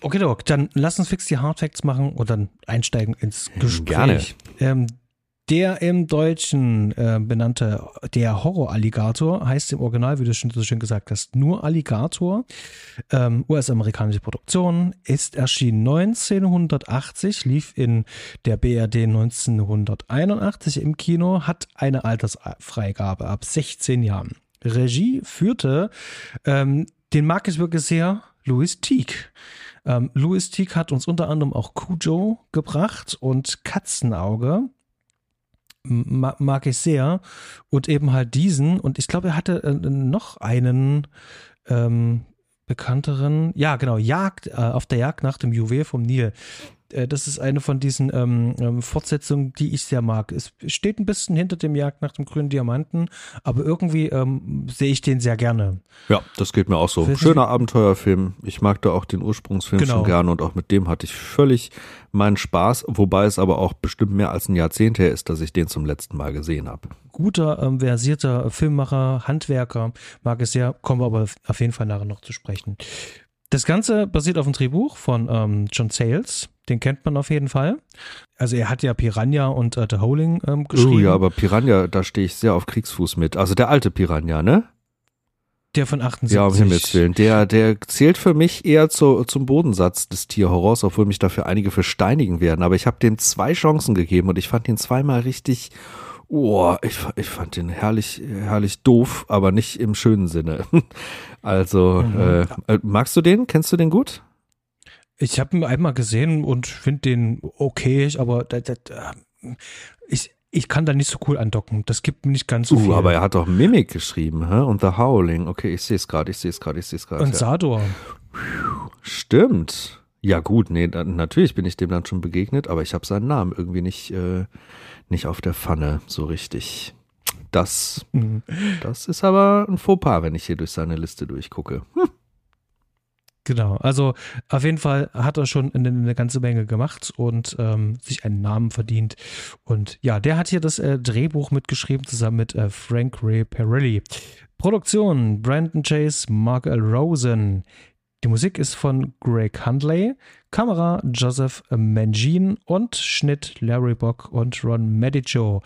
[SPEAKER 1] Okay, Doc, dann lass uns fix die Hardfacts machen und dann einsteigen ins Gespräch.
[SPEAKER 2] Gerne.
[SPEAKER 1] Ähm, der im Deutschen äh, benannte, der Horror-Alligator heißt im Original, wie du schon so schön gesagt hast, nur Alligator. Ähm, US-amerikanische Produktion, ist erschienen 1980, lief in der BRD 1981 im Kino, hat eine Altersfreigabe ab 16 Jahren. Regie führte, ähm, den mag ich wirklich sehr, Louis Teague. Ähm, Louis Teague hat uns unter anderem auch Cujo gebracht und Katzenauge. Ma mag ich sehr. Und eben halt diesen. Und ich glaube, er hatte äh, noch einen ähm, bekannteren. Ja, genau, Jagd, äh, auf der Jagd nach dem Juwel vom Nil. Äh, das ist eine von diesen ähm, ähm, Fortsetzungen, die ich sehr mag. Es steht ein bisschen hinter dem Jagd nach dem grünen Diamanten, aber irgendwie ähm, sehe ich den sehr gerne.
[SPEAKER 2] Ja, das geht mir auch so. Schöner Abenteuerfilm. Ich mag da auch den Ursprungsfilm genau. schon gerne und auch mit dem hatte ich völlig meinen Spaß, wobei es aber auch bestimmt mehr als ein Jahrzehnt her ist, dass ich den zum letzten Mal gesehen habe.
[SPEAKER 1] Guter, ähm, versierter Filmmacher, Handwerker, mag es sehr, kommen wir aber auf jeden Fall nachher noch zu sprechen. Das Ganze basiert auf einem Drehbuch von ähm, John Sayles. Den kennt man auf jeden Fall. Also er hat ja Piranha und äh, The Howling ähm, geschrieben. Oh
[SPEAKER 2] ja, aber Piranha, da stehe ich sehr auf Kriegsfuß mit. Also der alte Piranha, ne?
[SPEAKER 1] Der von 78.
[SPEAKER 2] Ja, um Himmels Willen. Der, der zählt für mich eher zu, zum Bodensatz des Tierhorrors, obwohl mich dafür einige versteinigen werden. Aber ich habe dem zwei Chancen gegeben und ich fand ihn zweimal richtig Oh, ich, ich fand den herrlich, herrlich doof, aber nicht im schönen Sinne. [LAUGHS] Also, mhm. äh, äh, magst du den? Kennst du den gut?
[SPEAKER 1] Ich habe ihn einmal gesehen und finde den okay, aber da, da, ich, ich kann da nicht so cool andocken. Das gibt mir nicht ganz so uh, viel.
[SPEAKER 2] aber er hat doch Mimic geschrieben, hä? Und The Howling. Okay, ich sehe es gerade, ich sehe es gerade, ich sehe es gerade.
[SPEAKER 1] Und ja. Sador.
[SPEAKER 2] Stimmt. Ja gut, nee, natürlich bin ich dem dann schon begegnet, aber ich habe seinen Namen irgendwie nicht, äh, nicht auf der Pfanne so richtig. Das, mhm. das ist aber ein Fauxpas, wenn ich hier durch seine Liste durchgucke. Hm.
[SPEAKER 1] Genau, also auf jeden Fall hat er schon eine, eine ganze Menge gemacht und ähm, sich einen Namen verdient. Und ja, der hat hier das äh, Drehbuch mitgeschrieben, zusammen mit äh, Frank Ray Perilli. Produktion Brandon Chase, Mark L. Rosen. Die Musik ist von Greg Hundley, Kamera Joseph Mangin und Schnitt Larry Bock und Ron Medicio.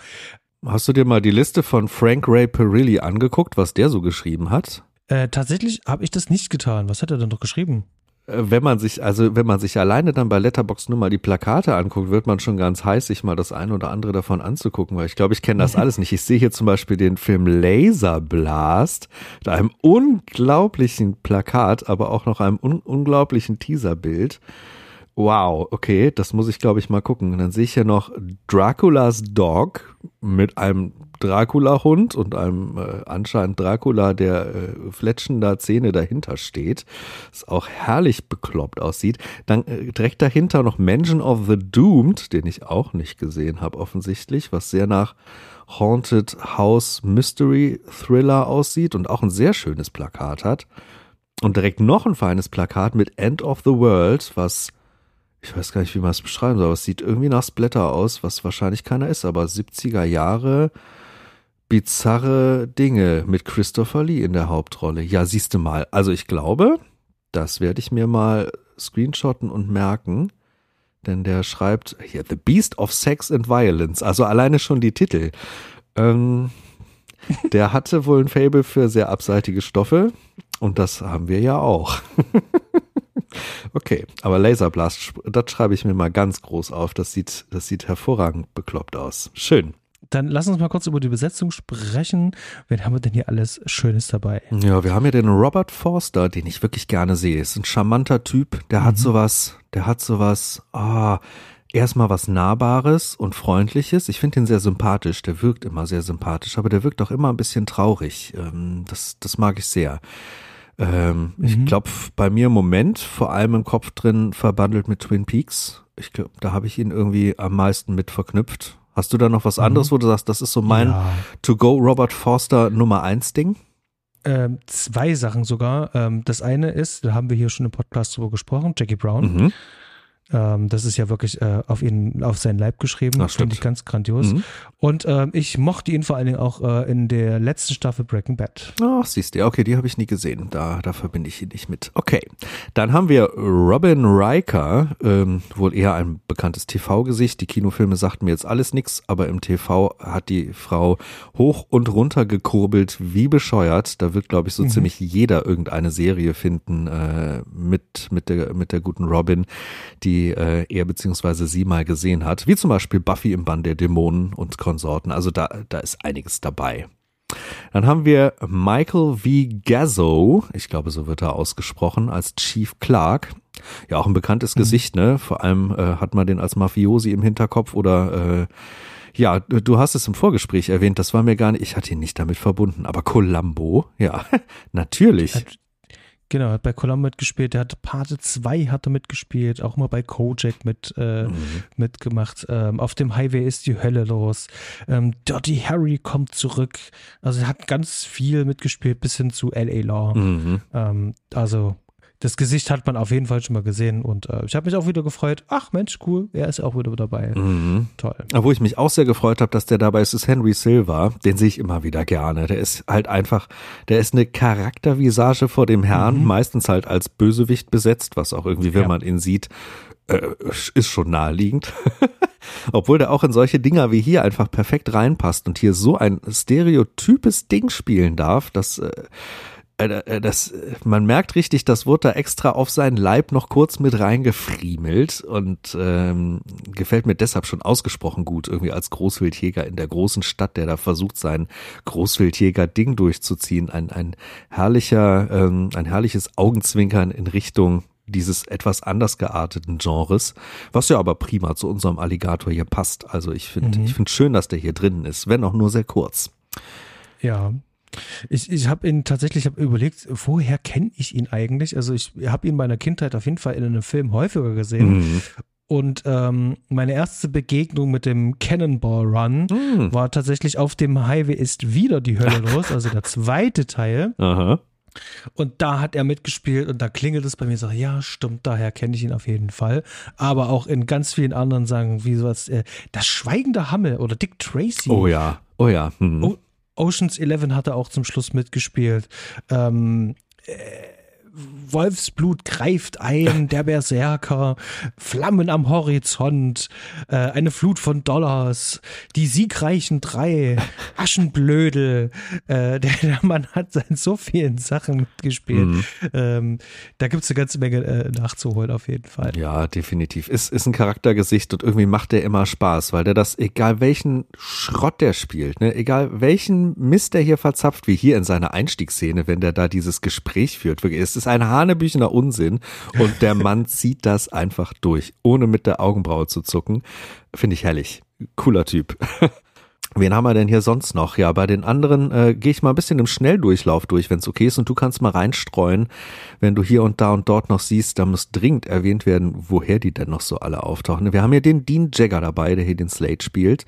[SPEAKER 2] Hast du dir mal die Liste von Frank Ray Perilli angeguckt, was der so geschrieben hat?
[SPEAKER 1] Äh, tatsächlich habe ich das nicht getan. Was hat er denn doch geschrieben?
[SPEAKER 2] Äh, wenn man sich, also wenn man sich alleine dann bei Letterbox nur mal die Plakate anguckt, wird man schon ganz heiß, sich mal das eine oder andere davon anzugucken, weil ich glaube, ich kenne das [LAUGHS] alles nicht. Ich sehe hier zum Beispiel den Film Laser Blast mit einem unglaublichen Plakat, aber auch noch einem un unglaublichen Teaserbild. Wow, okay, das muss ich glaube ich mal gucken. Dann sehe ich hier noch Dracula's Dog mit einem Dracula-Hund und einem äh, anscheinend Dracula, der äh, fletschender Zähne dahinter steht. Das auch herrlich bekloppt aussieht. Dann äh, direkt dahinter noch Mansion of the Doomed, den ich auch nicht gesehen habe offensichtlich, was sehr nach Haunted House Mystery Thriller aussieht und auch ein sehr schönes Plakat hat. Und direkt noch ein feines Plakat mit End of the World, was ich weiß gar nicht, wie man es beschreiben soll, aber es sieht irgendwie nach Splatter aus, was wahrscheinlich keiner ist, aber 70er Jahre bizarre Dinge mit Christopher Lee in der Hauptrolle. Ja, siehst du mal. Also ich glaube, das werde ich mir mal screenshotten und merken, denn der schreibt hier The Beast of Sex and Violence, also alleine schon die Titel. Ähm, der hatte wohl ein Fable für sehr abseitige Stoffe und das haben wir ja auch. [LAUGHS] Okay, aber Laserblast, das schreibe ich mir mal ganz groß auf. Das sieht, das sieht hervorragend bekloppt aus. Schön.
[SPEAKER 1] Dann lass uns mal kurz über die Besetzung sprechen. Wen haben wir denn hier alles Schönes dabei?
[SPEAKER 2] Ja, wir haben ja den Robert Forster, den ich wirklich gerne sehe. Ist ein charmanter Typ. Der mhm. hat sowas, der hat sowas, ah, erstmal was Nahbares und Freundliches. Ich finde ihn sehr sympathisch. Der wirkt immer sehr sympathisch, aber der wirkt auch immer ein bisschen traurig. Ähm, das, das mag ich sehr. Ähm, mhm. Ich glaube, bei mir im Moment vor allem im Kopf drin verbandelt mit Twin Peaks. Ich glaube, da habe ich ihn irgendwie am meisten mit verknüpft. Hast du da noch was mhm. anderes, wo du sagst, das ist so mein ja. To-Go Robert Forster Nummer eins Ding?
[SPEAKER 1] Ähm, zwei Sachen sogar. Ähm, das eine ist, da haben wir hier schon im Podcast drüber gesprochen, Jackie Brown. Mhm. Ähm, das ist ja wirklich äh, auf ihn, auf seinen Leib geschrieben. Finde ich ganz grandios. Mhm. Und ähm, ich mochte ihn vor allen Dingen auch äh, in der letzten Staffel Breaking Bad.
[SPEAKER 2] Ach, siehst du, okay, die habe ich nie gesehen. Da, da verbinde ich ihn nicht mit. Okay. Dann haben wir Robin Riker, ähm, wohl eher ein bekanntes TV-Gesicht. Die Kinofilme sagten mir jetzt alles nichts, aber im TV hat die Frau hoch und runter gekurbelt, wie bescheuert. Da wird, glaube ich, so mhm. ziemlich jeder irgendeine Serie finden äh, mit, mit, der, mit der guten Robin, die die äh, er beziehungsweise sie mal gesehen hat, wie zum Beispiel Buffy im Bann der Dämonen und Konsorten. Also da, da ist einiges dabei. Dann haben wir Michael V. Gazzo, ich glaube, so wird er ausgesprochen, als Chief Clark. Ja, auch ein bekanntes mhm. Gesicht, ne? Vor allem äh, hat man den als Mafiosi im Hinterkopf oder äh, ja, du hast es im Vorgespräch erwähnt, das war mir gar nicht, ich hatte ihn nicht damit verbunden, aber Columbo, ja, [LAUGHS] natürlich.
[SPEAKER 1] Genau, hat bei Columbo mitgespielt. Der hat Pate 2 hat er mitgespielt, auch mal bei Kojak mit, äh, mhm. mitgemacht. Ähm, auf dem Highway ist die Hölle los. Ähm, Dirty Harry kommt zurück. Also er hat ganz viel mitgespielt bis hin zu L.A. Law. Mhm. Ähm, also das Gesicht hat man auf jeden Fall schon mal gesehen und äh, ich habe mich auch wieder gefreut. Ach Mensch, cool, er ist auch wieder dabei. Mhm.
[SPEAKER 2] Toll. Wo ich mich auch sehr gefreut habe, dass der dabei ist, ist Henry Silva. Den sehe ich immer wieder gerne. Der ist halt einfach, der ist eine Charaktervisage vor dem Herrn, mhm. meistens halt als Bösewicht besetzt, was auch irgendwie, wenn ja. man ihn sieht, äh, ist schon naheliegend. [LAUGHS] Obwohl der auch in solche Dinger wie hier einfach perfekt reinpasst und hier so ein stereotypes Ding spielen darf, dass äh, das, man merkt richtig, das wurde da extra auf seinen Leib noch kurz mit reingefriemelt und ähm, gefällt mir deshalb schon ausgesprochen gut, irgendwie als Großwildjäger in der großen Stadt, der da versucht, sein Großwildjäger-Ding durchzuziehen. Ein, ein herrlicher, ähm, ein herrliches Augenzwinkern in Richtung dieses etwas anders gearteten Genres, was ja aber prima zu unserem Alligator hier passt. Also ich finde, mhm. ich finde schön, dass der hier drin ist, wenn auch nur sehr kurz.
[SPEAKER 1] Ja, ich, ich habe ihn tatsächlich hab überlegt, woher kenne ich ihn eigentlich? Also ich habe ihn in meiner Kindheit auf jeden Fall in einem Film häufiger gesehen. Mhm. Und ähm, meine erste Begegnung mit dem Cannonball Run mhm. war tatsächlich auf dem Highway ist wieder die Hölle los, also der zweite Teil. Aha. Und da hat er mitgespielt und da klingelt es bei mir so, ja, stimmt, daher kenne ich ihn auf jeden Fall. Aber auch in ganz vielen anderen Sagen, wie sowas, äh, das schweigende Hammel oder Dick Tracy.
[SPEAKER 2] Oh ja, oh ja.
[SPEAKER 1] Hm. Oh, Oceans 11 hat er auch zum Schluss mitgespielt. Ähm, äh, Wolfsblut greift ein, [LAUGHS] der Berserker, Flammen am Horizont, äh, eine Flut von Dollars, die siegreichen drei, [LAUGHS] Aschenblödel. Äh, der, der, Mann hat in so vielen Sachen mitgespielt. Mhm. Ähm, da gibt's eine ganze Menge äh, nachzuholen, auf jeden Fall.
[SPEAKER 2] Ja, definitiv. Ist, ist ein Charaktergesicht und irgendwie macht der immer Spaß, weil der das, egal welchen Schrott der spielt, ne, egal welchen Mist der hier verzapft, wie hier in seiner Einstiegsszene, wenn der da dieses Gespräch führt, wirklich, es ist ein hanebüchener Unsinn und der Mann [LAUGHS] zieht das einfach durch, ohne mit der Augenbraue zu zucken. Finde ich herrlich. Cooler Typ. [LAUGHS] Wen haben wir denn hier sonst noch? Ja, bei den anderen äh, gehe ich mal ein bisschen im Schnelldurchlauf durch, wenn es okay ist. Und du kannst mal reinstreuen, wenn du hier und da und dort noch siehst, da muss dringend erwähnt werden, woher die denn noch so alle auftauchen. Wir haben hier den Dean Jagger dabei, der hier den Slate spielt.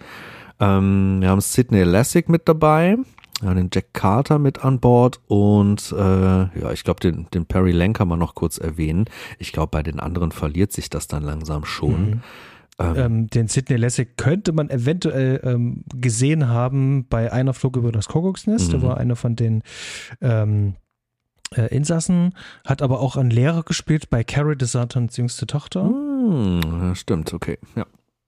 [SPEAKER 2] Ähm, wir haben Sidney Lassick mit dabei. Ja, den Jack Carter mit an Bord und äh, ja, ich glaube, den, den Perry Lang kann man noch kurz erwähnen. Ich glaube, bei den anderen verliert sich das dann langsam schon. Mhm.
[SPEAKER 1] Ähm, ähm, den Sidney Lessig könnte man eventuell ähm, gesehen haben bei einer Flug über das Kuckucksnest. Mhm. Der war einer von den ähm, äh, Insassen, hat aber auch einen Lehrer gespielt bei Carrie DeSatans jüngste Tochter.
[SPEAKER 2] Mhm, stimmt, okay, ja.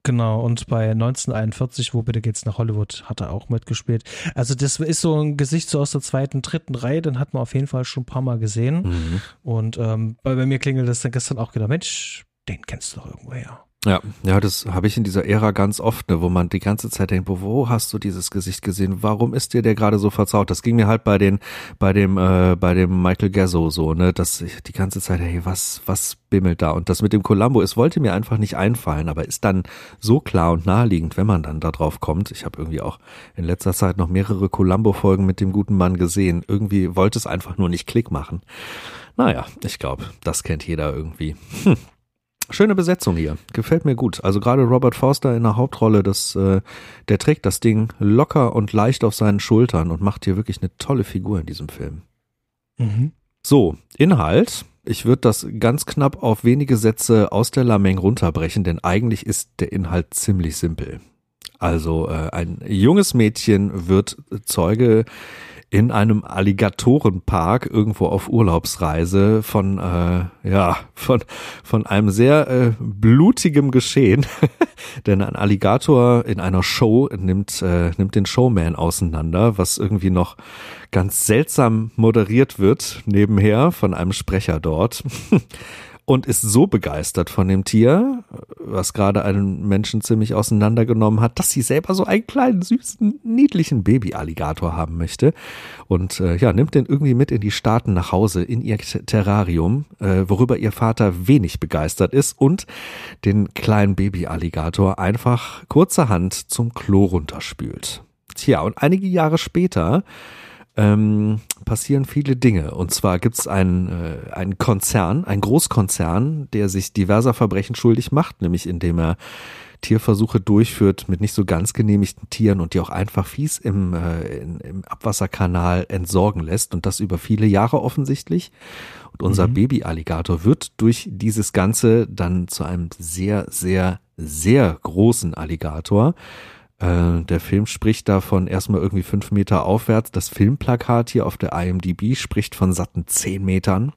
[SPEAKER 1] Genau, und bei 1941, wo bitte geht's nach Hollywood, hat er auch mitgespielt. Also das ist so ein Gesicht so aus der zweiten, dritten Reihe, den hat man auf jeden Fall schon ein paar Mal gesehen. Mhm. Und ähm, bei, bei mir klingelt das dann gestern auch gedacht, Mensch, den kennst du doch irgendwo her.
[SPEAKER 2] Ja, ja, das habe ich in dieser Ära ganz oft, ne, wo man die ganze Zeit denkt, wo hast du dieses Gesicht gesehen? Warum ist dir der gerade so verzaut? Das ging mir halt bei den, bei dem, äh, bei dem Michael Gazzo so, ne, dass ich die ganze Zeit, hey, was, was bimmelt da? Und das mit dem Columbo, es wollte mir einfach nicht einfallen, aber ist dann so klar und naheliegend, wenn man dann da drauf kommt. Ich habe irgendwie auch in letzter Zeit noch mehrere Columbo-Folgen mit dem guten Mann gesehen. Irgendwie wollte es einfach nur nicht Klick machen. Naja, ich glaube, das kennt jeder irgendwie. Hm. Schöne Besetzung hier. Gefällt mir gut. Also gerade Robert Forster in der Hauptrolle, das, äh, der trägt das Ding locker und leicht auf seinen Schultern und macht hier wirklich eine tolle Figur in diesem Film. Mhm. So, Inhalt. Ich würde das ganz knapp auf wenige Sätze aus der Lameng runterbrechen, denn eigentlich ist der Inhalt ziemlich simpel. Also äh, ein junges Mädchen wird Zeuge in einem Alligatorenpark irgendwo auf Urlaubsreise von äh, ja von von einem sehr äh, blutigem Geschehen, [LAUGHS] denn ein Alligator in einer Show nimmt äh, nimmt den Showman auseinander, was irgendwie noch ganz seltsam moderiert wird nebenher von einem Sprecher dort [LAUGHS] und ist so begeistert von dem Tier, was gerade einen Menschen ziemlich auseinandergenommen hat, dass sie selber so einen kleinen, süßen, niedlichen Baby-Alligator haben möchte. Und äh, ja, nimmt den irgendwie mit in die Staaten nach Hause, in ihr Terrarium, äh, worüber ihr Vater wenig begeistert ist und den kleinen Baby-Alligator einfach kurzerhand zum Klo runterspült. Tja, und einige Jahre später ähm, passieren viele Dinge. Und zwar gibt es einen, äh, einen Konzern, einen Großkonzern, der sich diverser Verbrechen schuldig macht, nämlich indem er Tierversuche durchführt mit nicht so ganz genehmigten Tieren und die auch einfach fies im, äh, in, im Abwasserkanal entsorgen lässt und das über viele Jahre offensichtlich. Und unser mhm. Baby-Alligator wird durch dieses Ganze dann zu einem sehr, sehr, sehr großen Alligator. Äh, der Film spricht davon erstmal irgendwie fünf Meter aufwärts. Das Filmplakat hier auf der IMDb spricht von satten zehn Metern.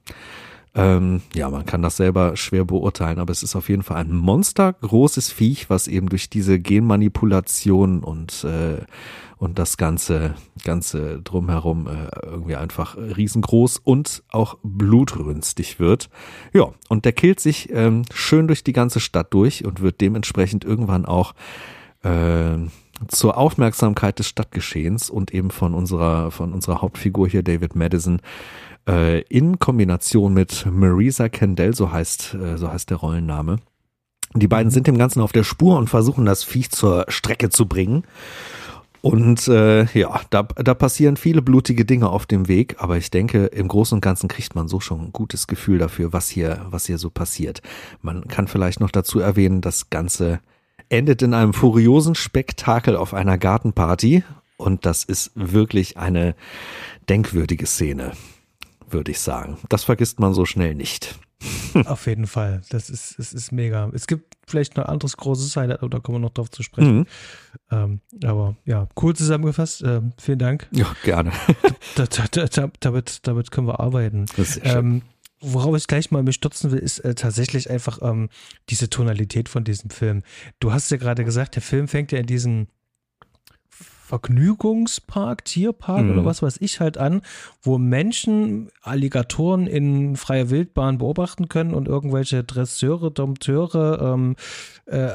[SPEAKER 2] Ähm, ja, man kann das selber schwer beurteilen, aber es ist auf jeden Fall ein monstergroßes Viech, was eben durch diese Genmanipulation und äh, und das ganze ganze drumherum äh, irgendwie einfach riesengroß und auch blutrünstig wird. Ja, und der killt sich ähm, schön durch die ganze Stadt durch und wird dementsprechend irgendwann auch äh, zur Aufmerksamkeit des Stadtgeschehens und eben von unserer von unserer Hauptfigur hier David Madison äh, in Kombination mit Marisa Kendall, so heißt, äh, so heißt der Rollenname. Die beiden sind dem Ganzen auf der Spur und versuchen das Viech zur Strecke zu bringen. Und äh, ja, da, da passieren viele blutige Dinge auf dem Weg, aber ich denke, im Großen und Ganzen kriegt man so schon ein gutes Gefühl dafür, was hier, was hier so passiert. Man kann vielleicht noch dazu erwähnen, das Ganze endet in einem furiosen Spektakel auf einer Gartenparty und das ist wirklich eine denkwürdige Szene würde ich sagen. Das vergisst man so schnell nicht. [LAUGHS]
[SPEAKER 1] Auf jeden Fall. Das ist, es ist mega. Es gibt vielleicht noch ein anderes großes Highlight, aber da kommen wir noch drauf zu sprechen. Mhm. Ähm, aber ja, cool zusammengefasst. Ähm, vielen Dank.
[SPEAKER 2] Ja, gerne. [LAUGHS]
[SPEAKER 1] Da, da, da, damit, damit können wir arbeiten. Ähm, worauf ich gleich mal mich stürzen will, ist äh, tatsächlich einfach ähm, diese Tonalität von diesem Film. Du hast ja gerade gesagt, der Film fängt ja in diesem Vergnügungspark, Tierpark mhm. oder was weiß ich halt an, wo Menschen Alligatoren in freier Wildbahn beobachten können und irgendwelche Dresseure, Dompteure, ähm, äh,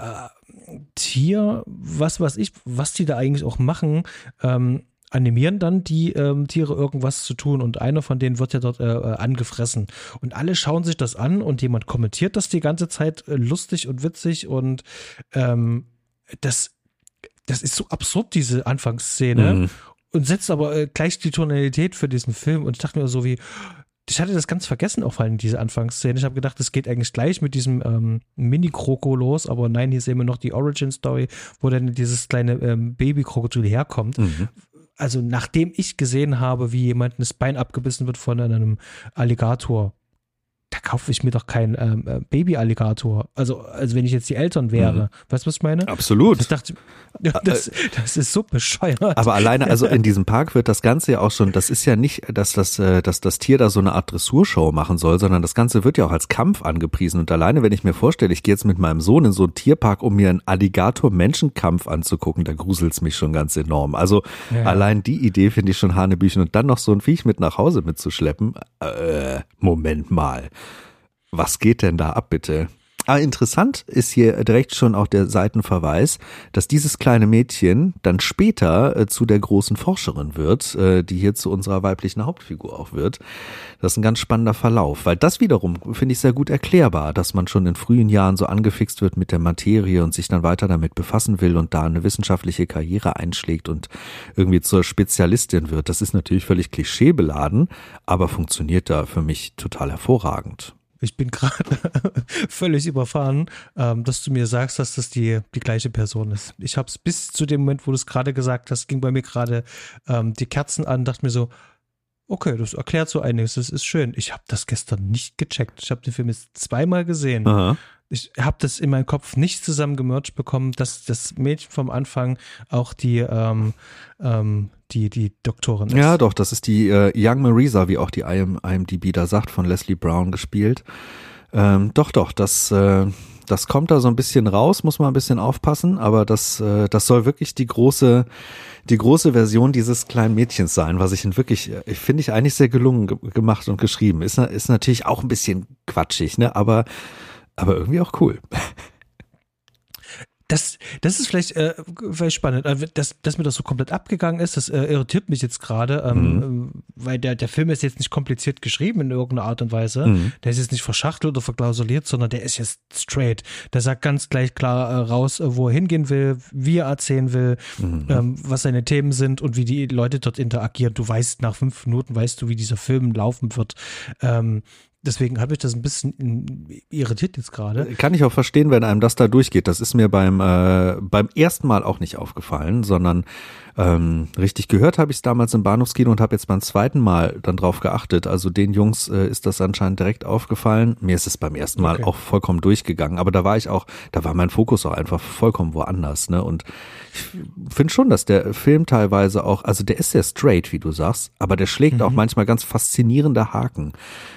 [SPEAKER 1] Tier, was weiß ich, was die da eigentlich auch machen, ähm, animieren dann die ähm, Tiere irgendwas zu tun und einer von denen wird ja dort äh, äh angefressen und alle schauen sich das an und jemand kommentiert das die ganze Zeit äh, lustig und witzig und ähm, das das ist so absurd, diese Anfangsszene. Mhm. Und setzt aber äh, gleich die Tonalität für diesen Film. Und ich dachte mir so wie, ich hatte das ganz vergessen, auch vor allem diese Anfangsszene. Ich habe gedacht, es geht eigentlich gleich mit diesem ähm, Mini-Kroko los, aber nein, hier sehen wir noch die Origin-Story, wo dann dieses kleine ähm, Baby-Krokodil herkommt. Mhm. Also nachdem ich gesehen habe, wie jemand das Bein abgebissen wird von einem Alligator, da kaufe ich mir doch keinen ähm, äh, Baby-Alligator. Also, also wenn ich jetzt die Eltern wäre. Mhm. Weißt du, was ich meine?
[SPEAKER 2] Absolut.
[SPEAKER 1] Ich dachte, [LAUGHS] das, das ist so bescheuert.
[SPEAKER 2] Aber alleine, also in diesem Park wird das Ganze ja auch schon, das ist ja nicht, dass das, äh, dass das Tier da so eine Art Dressurshow machen soll, sondern das Ganze wird ja auch als Kampf angepriesen. Und alleine, wenn ich mir vorstelle, ich gehe jetzt mit meinem Sohn in so einen Tierpark, um mir einen Alligator-Menschenkampf anzugucken, da gruselt's mich schon ganz enorm. Also ja. allein die Idee finde ich schon Hanebüchen und dann noch so ein Viech mit nach Hause mitzuschleppen. Äh, Moment mal. Was geht denn da ab, bitte? Ah, interessant ist hier direkt schon auch der Seitenverweis, dass dieses kleine Mädchen dann später äh, zu der großen Forscherin wird, äh, die hier zu unserer weiblichen Hauptfigur auch wird. Das ist ein ganz spannender Verlauf, weil das wiederum finde ich sehr gut erklärbar, dass man schon in frühen Jahren so angefixt wird mit der Materie und sich dann weiter damit befassen will und da eine wissenschaftliche Karriere einschlägt und irgendwie zur Spezialistin wird. Das ist natürlich völlig klischeebeladen, aber funktioniert da für mich total hervorragend.
[SPEAKER 1] Ich bin gerade [LAUGHS] völlig überfahren, ähm, dass du mir sagst, dass das die, die gleiche Person ist. Ich habe es bis zu dem Moment, wo du es gerade gesagt hast, ging bei mir gerade ähm, die Kerzen an, dachte mir so, okay, das erklärt so einiges, das ist schön. Ich habe das gestern nicht gecheckt. Ich habe den Film jetzt zweimal gesehen. Aha ich habe das in meinem Kopf nicht zusammengemercht bekommen, dass das Mädchen vom Anfang auch die, ähm, ähm, die, die Doktorin ist.
[SPEAKER 2] Ja, doch, das ist die äh, Young Marisa, wie auch die IM, IMDb da sagt, von Leslie Brown gespielt. Ähm, doch, doch, das, äh, das kommt da so ein bisschen raus, muss man ein bisschen aufpassen, aber das, äh, das soll wirklich die große, die große Version dieses kleinen Mädchens sein, was ich in wirklich, äh, finde ich eigentlich sehr gelungen gemacht und geschrieben. Ist, ist natürlich auch ein bisschen quatschig, ne, aber aber irgendwie auch cool. [LAUGHS]
[SPEAKER 1] das, das ist vielleicht, äh, vielleicht spannend. Also, dass, dass mir das so komplett abgegangen ist, das äh, irritiert mich jetzt gerade, ähm, mhm. weil der, der Film ist jetzt nicht kompliziert geschrieben in irgendeiner Art und Weise. Mhm. Der ist jetzt nicht verschachtelt oder verklausuliert, sondern der ist jetzt straight. Der sagt ganz gleich klar äh, raus, äh, wo er hingehen will, wie er erzählen will, mhm. ähm, was seine Themen sind und wie die Leute dort interagieren. Du weißt, nach fünf Minuten weißt du, wie dieser Film laufen wird. Ähm, Deswegen habe ich das ein bisschen irritiert jetzt gerade.
[SPEAKER 2] Kann ich auch verstehen, wenn einem das da durchgeht. Das ist mir beim, äh, beim ersten Mal auch nicht aufgefallen, sondern ähm, richtig gehört habe ich es damals im Bahnhofskino und habe jetzt beim zweiten Mal dann drauf geachtet. Also den Jungs äh, ist das anscheinend direkt aufgefallen. Mir ist es beim ersten Mal okay. auch vollkommen durchgegangen. Aber da war ich auch, da war mein Fokus auch einfach vollkommen woanders. Ne? Und ich finde schon, dass der Film teilweise auch, also der ist sehr straight, wie du sagst, aber der schlägt mhm. auch manchmal ganz faszinierende Haken,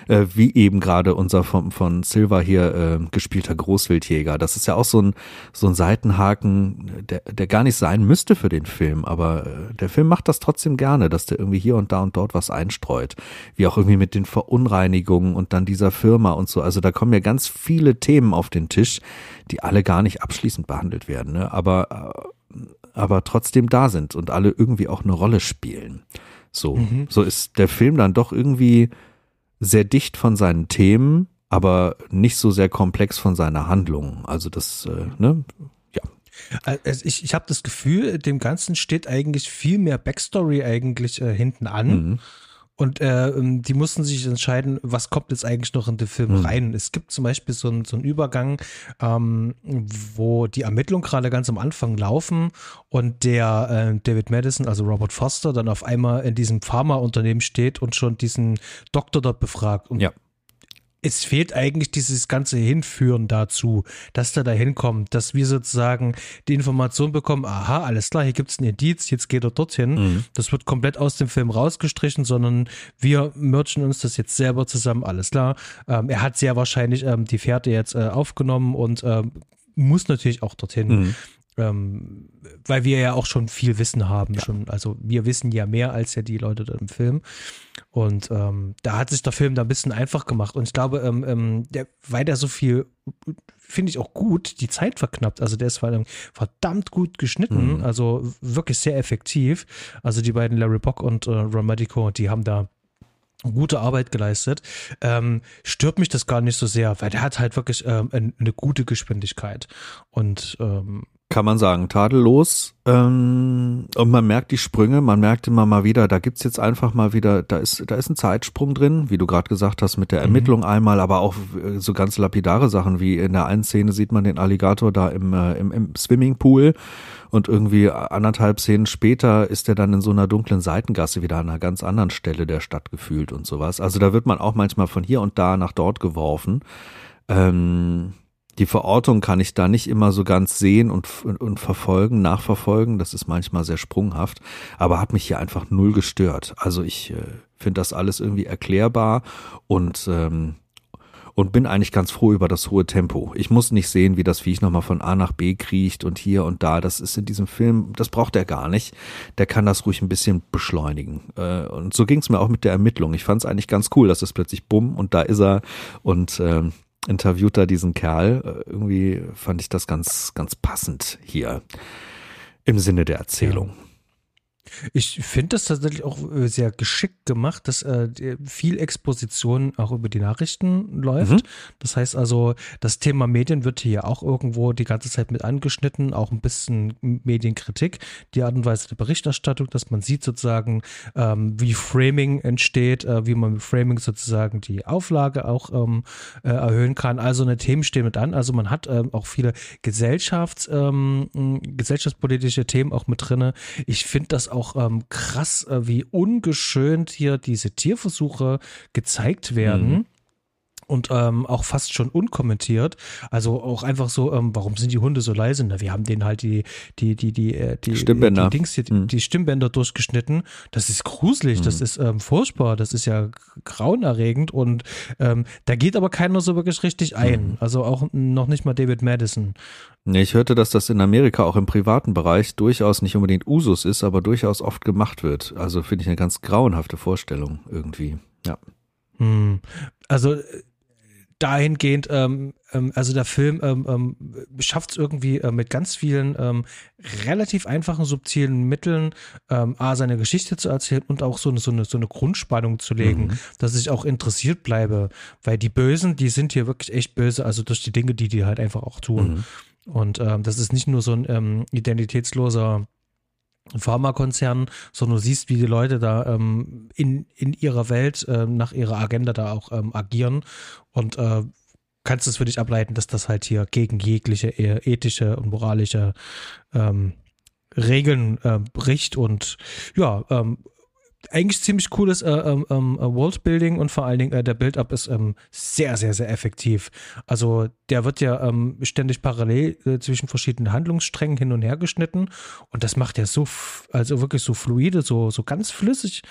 [SPEAKER 2] äh, wie eben gerade unser von, von Silver hier äh, gespielter Großwildjäger. Das ist ja auch so ein, so ein Seitenhaken, der, der gar nicht sein müsste für den Film, aber äh, der Film macht das trotzdem gerne, dass der irgendwie hier und da und dort was einstreut. Wie auch irgendwie mit den Verunreinigungen und dann dieser Firma und so. Also da kommen ja ganz viele Themen auf den Tisch, die alle gar nicht abschließend behandelt werden. Ne? Aber äh, aber trotzdem da sind und alle irgendwie auch eine Rolle spielen. So, mhm. so ist der Film dann doch irgendwie sehr dicht von seinen Themen, aber nicht so sehr komplex von seiner Handlung. Also das, äh, ne.
[SPEAKER 1] Also ich, ich habe das Gefühl, dem Ganzen steht eigentlich viel mehr Backstory eigentlich äh, hinten an. Mhm. Und äh, ähm, die mussten sich entscheiden, was kommt jetzt eigentlich noch in den Film mhm. rein. Es gibt zum Beispiel so, ein, so einen Übergang, ähm, wo die Ermittlungen gerade ganz am Anfang laufen und der äh, David Madison, also Robert Foster, dann auf einmal in diesem Pharmaunternehmen steht und schon diesen Doktor dort befragt. Und
[SPEAKER 2] ja
[SPEAKER 1] es fehlt eigentlich dieses ganze Hinführen dazu, dass der da hinkommt, dass wir sozusagen die Information bekommen, aha, alles klar, hier gibt es ein Indiz, jetzt geht er dorthin. Mhm. Das wird komplett aus dem Film rausgestrichen, sondern wir merchen uns das jetzt selber zusammen, alles klar. Ähm, er hat sehr wahrscheinlich ähm, die Fährte jetzt äh, aufgenommen und ähm, muss natürlich auch dorthin. Mhm. Ähm, weil wir ja auch schon viel Wissen haben. Ja. Schon, also wir wissen ja mehr als ja die Leute im Film. Und ähm, da hat sich der Film da ein bisschen einfach gemacht. Und ich glaube, ähm, ähm der, weil der so viel, finde ich auch gut, die Zeit verknappt. Also der ist verdammt gut geschnitten, mhm. also wirklich sehr effektiv. Also die beiden Larry Bock und äh, Ramadico, die haben da gute Arbeit geleistet. Ähm, stört mich das gar nicht so sehr, weil der hat halt wirklich ähm, eine gute Geschwindigkeit. Und ähm,
[SPEAKER 2] kann man sagen, tadellos. Ähm, und man merkt die Sprünge, man merkt immer mal wieder, da gibt's jetzt einfach mal wieder, da ist, da ist ein Zeitsprung drin, wie du gerade gesagt hast, mit der mhm. Ermittlung mhm. einmal, aber auch äh, so ganz lapidare Sachen, wie in der einen Szene sieht man den Alligator da im, äh, im, im Swimmingpool und irgendwie anderthalb Szenen später ist er dann in so einer dunklen Seitengasse wieder an einer ganz anderen Stelle der Stadt gefühlt und sowas. Also da wird man auch manchmal von hier und da nach dort geworfen. Ähm, die Verortung kann ich da nicht immer so ganz sehen und, und, und, verfolgen, nachverfolgen. Das ist manchmal sehr sprunghaft, aber hat mich hier einfach null gestört. Also ich äh, finde das alles irgendwie erklärbar und ähm, und bin eigentlich ganz froh über das hohe Tempo. Ich muss nicht sehen, wie das Viech nochmal von A nach B kriecht und hier und da. Das ist in diesem Film, das braucht er gar nicht. Der kann das ruhig ein bisschen beschleunigen. Äh, und so ging es mir auch mit der Ermittlung. Ich fand es eigentlich ganz cool, dass es plötzlich bumm und da ist er und ähm, interviewt da diesen Kerl. Äh, irgendwie fand ich das ganz, ganz passend hier im Sinne der Erzählung. Ja.
[SPEAKER 1] Ich finde das tatsächlich auch äh, sehr geschickt gemacht, dass äh, viel Exposition auch über die Nachrichten läuft. Mhm. Das heißt also, das Thema Medien wird hier auch irgendwo die ganze Zeit mit angeschnitten, auch ein bisschen Medienkritik, die Art und Weise der Berichterstattung, dass man sieht sozusagen, ähm, wie Framing entsteht, äh, wie man mit Framing sozusagen die Auflage auch ähm, äh, erhöhen kann. Also eine Themen stehen mit an. Also man hat ähm, auch viele Gesellschafts, ähm, gesellschaftspolitische Themen auch mit drinne. Ich finde das auch auch ähm, krass, äh, wie ungeschönt hier diese Tierversuche gezeigt werden. Mhm und ähm, auch fast schon unkommentiert. Also auch einfach so, ähm, warum sind die Hunde so leise? Na, wir haben denen halt die, die, die, die, äh, die,
[SPEAKER 2] Stimmbänder.
[SPEAKER 1] die, Dings hier, mhm. die Stimmbänder durchgeschnitten. Das ist gruselig, mhm. das ist ähm, furchtbar, das ist ja grauenerregend und ähm, da geht aber keiner so wirklich richtig ein. Mhm. Also auch noch nicht mal David Madison.
[SPEAKER 2] Nee, ich hörte, dass das in Amerika auch im privaten Bereich durchaus nicht unbedingt Usus ist, aber durchaus oft gemacht wird. Also finde ich eine ganz grauenhafte Vorstellung irgendwie. Ja.
[SPEAKER 1] Hm. Also dahingehend, ähm, ähm, also der Film ähm, ähm, schafft es irgendwie äh, mit ganz vielen ähm, relativ einfachen, subtilen Mitteln, ähm, A, seine Geschichte zu erzählen und auch so eine, so eine, so eine Grundspannung zu legen, mhm. dass ich auch interessiert bleibe. Weil die Bösen, die sind hier wirklich echt böse, also durch die Dinge, die die halt einfach auch tun. Mhm. Und das ist nicht nur so ein identitätsloser Pharmakonzern, sondern du siehst, wie die Leute da ähm, in, in ihrer Welt äh, nach ihrer Agenda da auch ähm, agieren. Und äh, kannst es für dich ableiten, dass das halt hier gegen jegliche ethische und moralische ähm, Regeln äh, bricht? Und ja, ähm, eigentlich ziemlich cooles äh, ähm, ähm, Worldbuilding und vor allen Dingen äh, der Build-up ist ähm, sehr, sehr, sehr effektiv. Also der wird ja ähm, ständig parallel äh, zwischen verschiedenen Handlungssträngen hin und her geschnitten und das macht ja so, also wirklich so fluide, so, so ganz flüssig.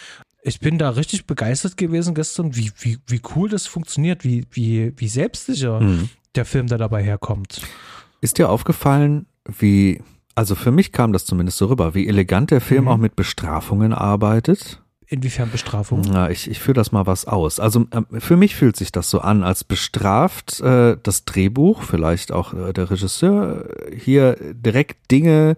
[SPEAKER 1] Ich bin da richtig begeistert gewesen gestern, wie, wie, wie cool das funktioniert, wie, wie, wie selbstsicher mhm. der Film da dabei herkommt.
[SPEAKER 2] Ist dir aufgefallen, wie also für mich kam das zumindest so rüber, wie elegant der Film mhm. auch mit Bestrafungen arbeitet.
[SPEAKER 1] Inwiefern Bestrafung?
[SPEAKER 2] Na, ich, ich führe das mal was aus. Also äh, für mich fühlt sich das so an, als bestraft äh, das Drehbuch, vielleicht auch äh, der Regisseur, hier direkt Dinge,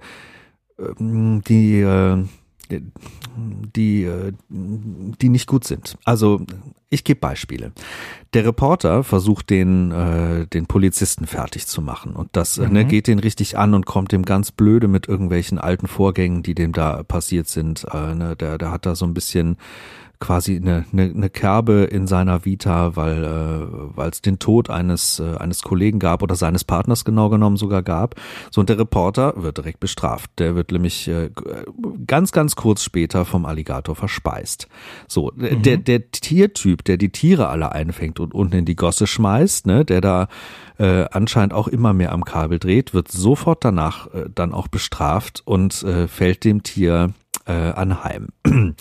[SPEAKER 2] ähm, die äh, die, äh, die nicht gut sind. Also ich gebe Beispiele. Der Reporter versucht den, äh, den Polizisten fertig zu machen und das äh, ne, mhm. ne, geht den richtig an und kommt dem ganz blöde mit irgendwelchen alten Vorgängen, die dem da passiert sind. Äh, ne, der, der hat da so ein bisschen quasi eine, eine, eine Kerbe in seiner Vita, weil äh, weil es den Tod eines äh, eines Kollegen gab oder seines Partners genau genommen sogar gab. So und der Reporter wird direkt bestraft. Der wird nämlich äh, ganz ganz kurz später vom Alligator verspeist. So mhm. der der Tiertyp, der die Tiere alle einfängt und unten in die Gosse schmeißt, ne, der da äh, anscheinend auch immer mehr am Kabel dreht, wird sofort danach äh, dann auch bestraft und äh, fällt dem Tier äh, anheim. [CLEARS THROAT]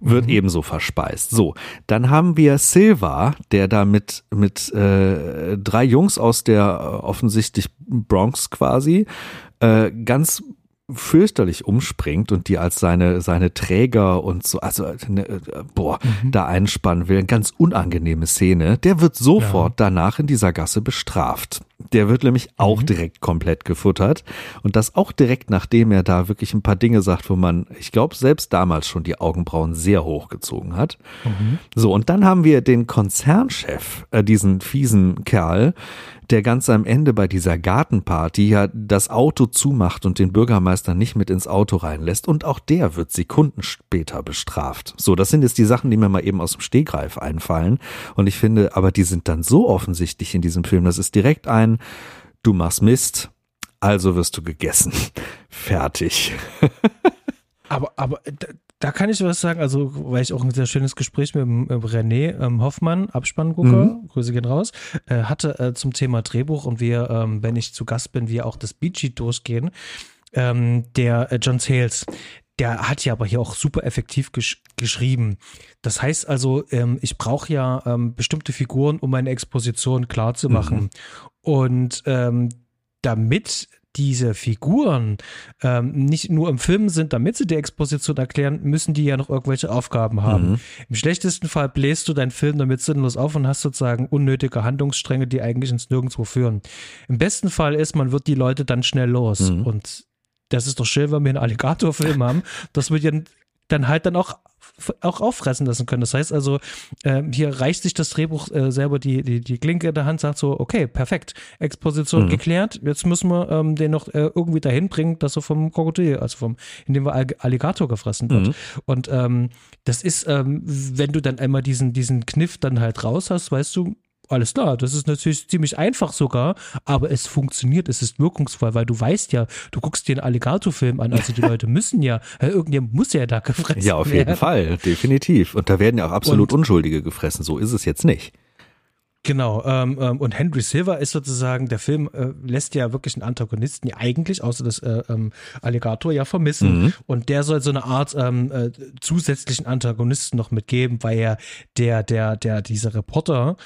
[SPEAKER 2] Wird mhm. ebenso verspeist. So, dann haben wir Silva, der da mit, mit äh, drei Jungs aus der äh, offensichtlich Bronx quasi äh, ganz fürchterlich umspringt und die als seine seine Träger und so also ne, äh, boah mhm. da einspannen will, ganz unangenehme Szene. Der wird sofort ja. danach in dieser Gasse bestraft. Der wird nämlich auch mhm. direkt komplett gefuttert und das auch direkt nachdem er da wirklich ein paar Dinge sagt, wo man, ich glaube, selbst damals schon die Augenbrauen sehr hochgezogen hat. Mhm. So und dann haben wir den Konzernchef, äh, diesen fiesen Kerl, der ganz am Ende bei dieser Gartenparty ja das Auto zumacht und den Bürgermeister nicht mit ins Auto reinlässt und auch der wird Sekunden später bestraft. So, das sind jetzt die Sachen, die mir mal eben aus dem Stegreif einfallen und ich finde, aber die sind dann so offensichtlich in diesem Film, das ist direkt ein du machst Mist, also wirst du gegessen. [LAUGHS] Fertig. [LAUGHS]
[SPEAKER 1] aber aber da kann ich was sagen, also weil ich auch ein sehr schönes Gespräch mit, mit René ähm, Hoffmann, Abspanngucker, mhm. Grüße gehen raus, äh, hatte äh, zum Thema Drehbuch und wir, ähm, wenn ich zu Gast bin, wir auch das Beachy durchgehen. Ähm, der äh, John Sales, der hat ja aber hier auch super effektiv gesch geschrieben. Das heißt also, ähm, ich brauche ja ähm, bestimmte Figuren, um meine Exposition klar zu machen. Mhm. Und ähm, damit diese Figuren ähm, nicht nur im Film sind, damit sie die Exposition erklären, müssen die ja noch irgendwelche Aufgaben haben. Mhm. Im schlechtesten Fall bläst du deinen Film damit sinnlos auf und hast sozusagen unnötige Handlungsstränge, die eigentlich ins Nirgendwo führen. Im besten Fall ist, man wird die Leute dann schnell los. Mhm. Und das ist doch schön, wenn wir einen Alligatorfilm haben, dass wir dann halt dann auch auch auffressen lassen können. Das heißt also, äh, hier reicht sich das Drehbuch äh, selber die, die, die Klinke in der Hand, sagt so, okay, perfekt, Exposition mhm. geklärt, jetzt müssen wir ähm, den noch äh, irgendwie dahin bringen, dass er vom Krokodil, also vom, indem wir Alligator gefressen wird. Mhm. Und ähm, das ist, ähm, wenn du dann einmal diesen, diesen Kniff dann halt raus hast, weißt du, alles klar, das ist natürlich ziemlich einfach sogar, aber es funktioniert, es ist wirkungsvoll, weil du weißt ja, du guckst dir einen Alligator-Film an, also die [LAUGHS] Leute müssen ja, irgendjemand muss ja da gefressen werden.
[SPEAKER 2] Ja, auf jeden Fall, definitiv. Und da werden ja auch absolut und, Unschuldige gefressen, so ist es jetzt nicht.
[SPEAKER 1] Genau, ähm, ähm, und Henry Silver ist sozusagen, der Film äh, lässt ja wirklich einen Antagonisten ja eigentlich, außer das äh, ähm, Alligator, ja vermissen. Mhm. Und der soll so eine Art ähm, äh, zusätzlichen Antagonisten noch mitgeben, weil er der, der, der, dieser Reporter,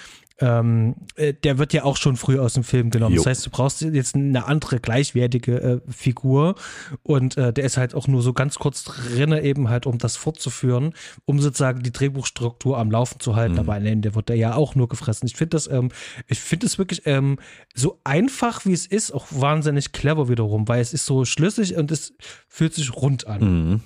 [SPEAKER 1] ähm, äh, der wird ja auch schon früh aus dem Film genommen.
[SPEAKER 2] Jo.
[SPEAKER 1] Das heißt, du brauchst jetzt eine andere gleichwertige äh, Figur und äh, der ist halt auch nur so ganz kurz drinne eben halt, um das fortzuführen, um sozusagen die Drehbuchstruktur am Laufen zu halten.
[SPEAKER 2] Mhm.
[SPEAKER 1] Aber am Ende wird der ja auch nur gefressen. Ich finde das, ähm, ich finde es wirklich ähm, so einfach wie es ist, auch wahnsinnig clever wiederum, weil es ist so schlüssig und es fühlt sich rund an.
[SPEAKER 2] Mhm.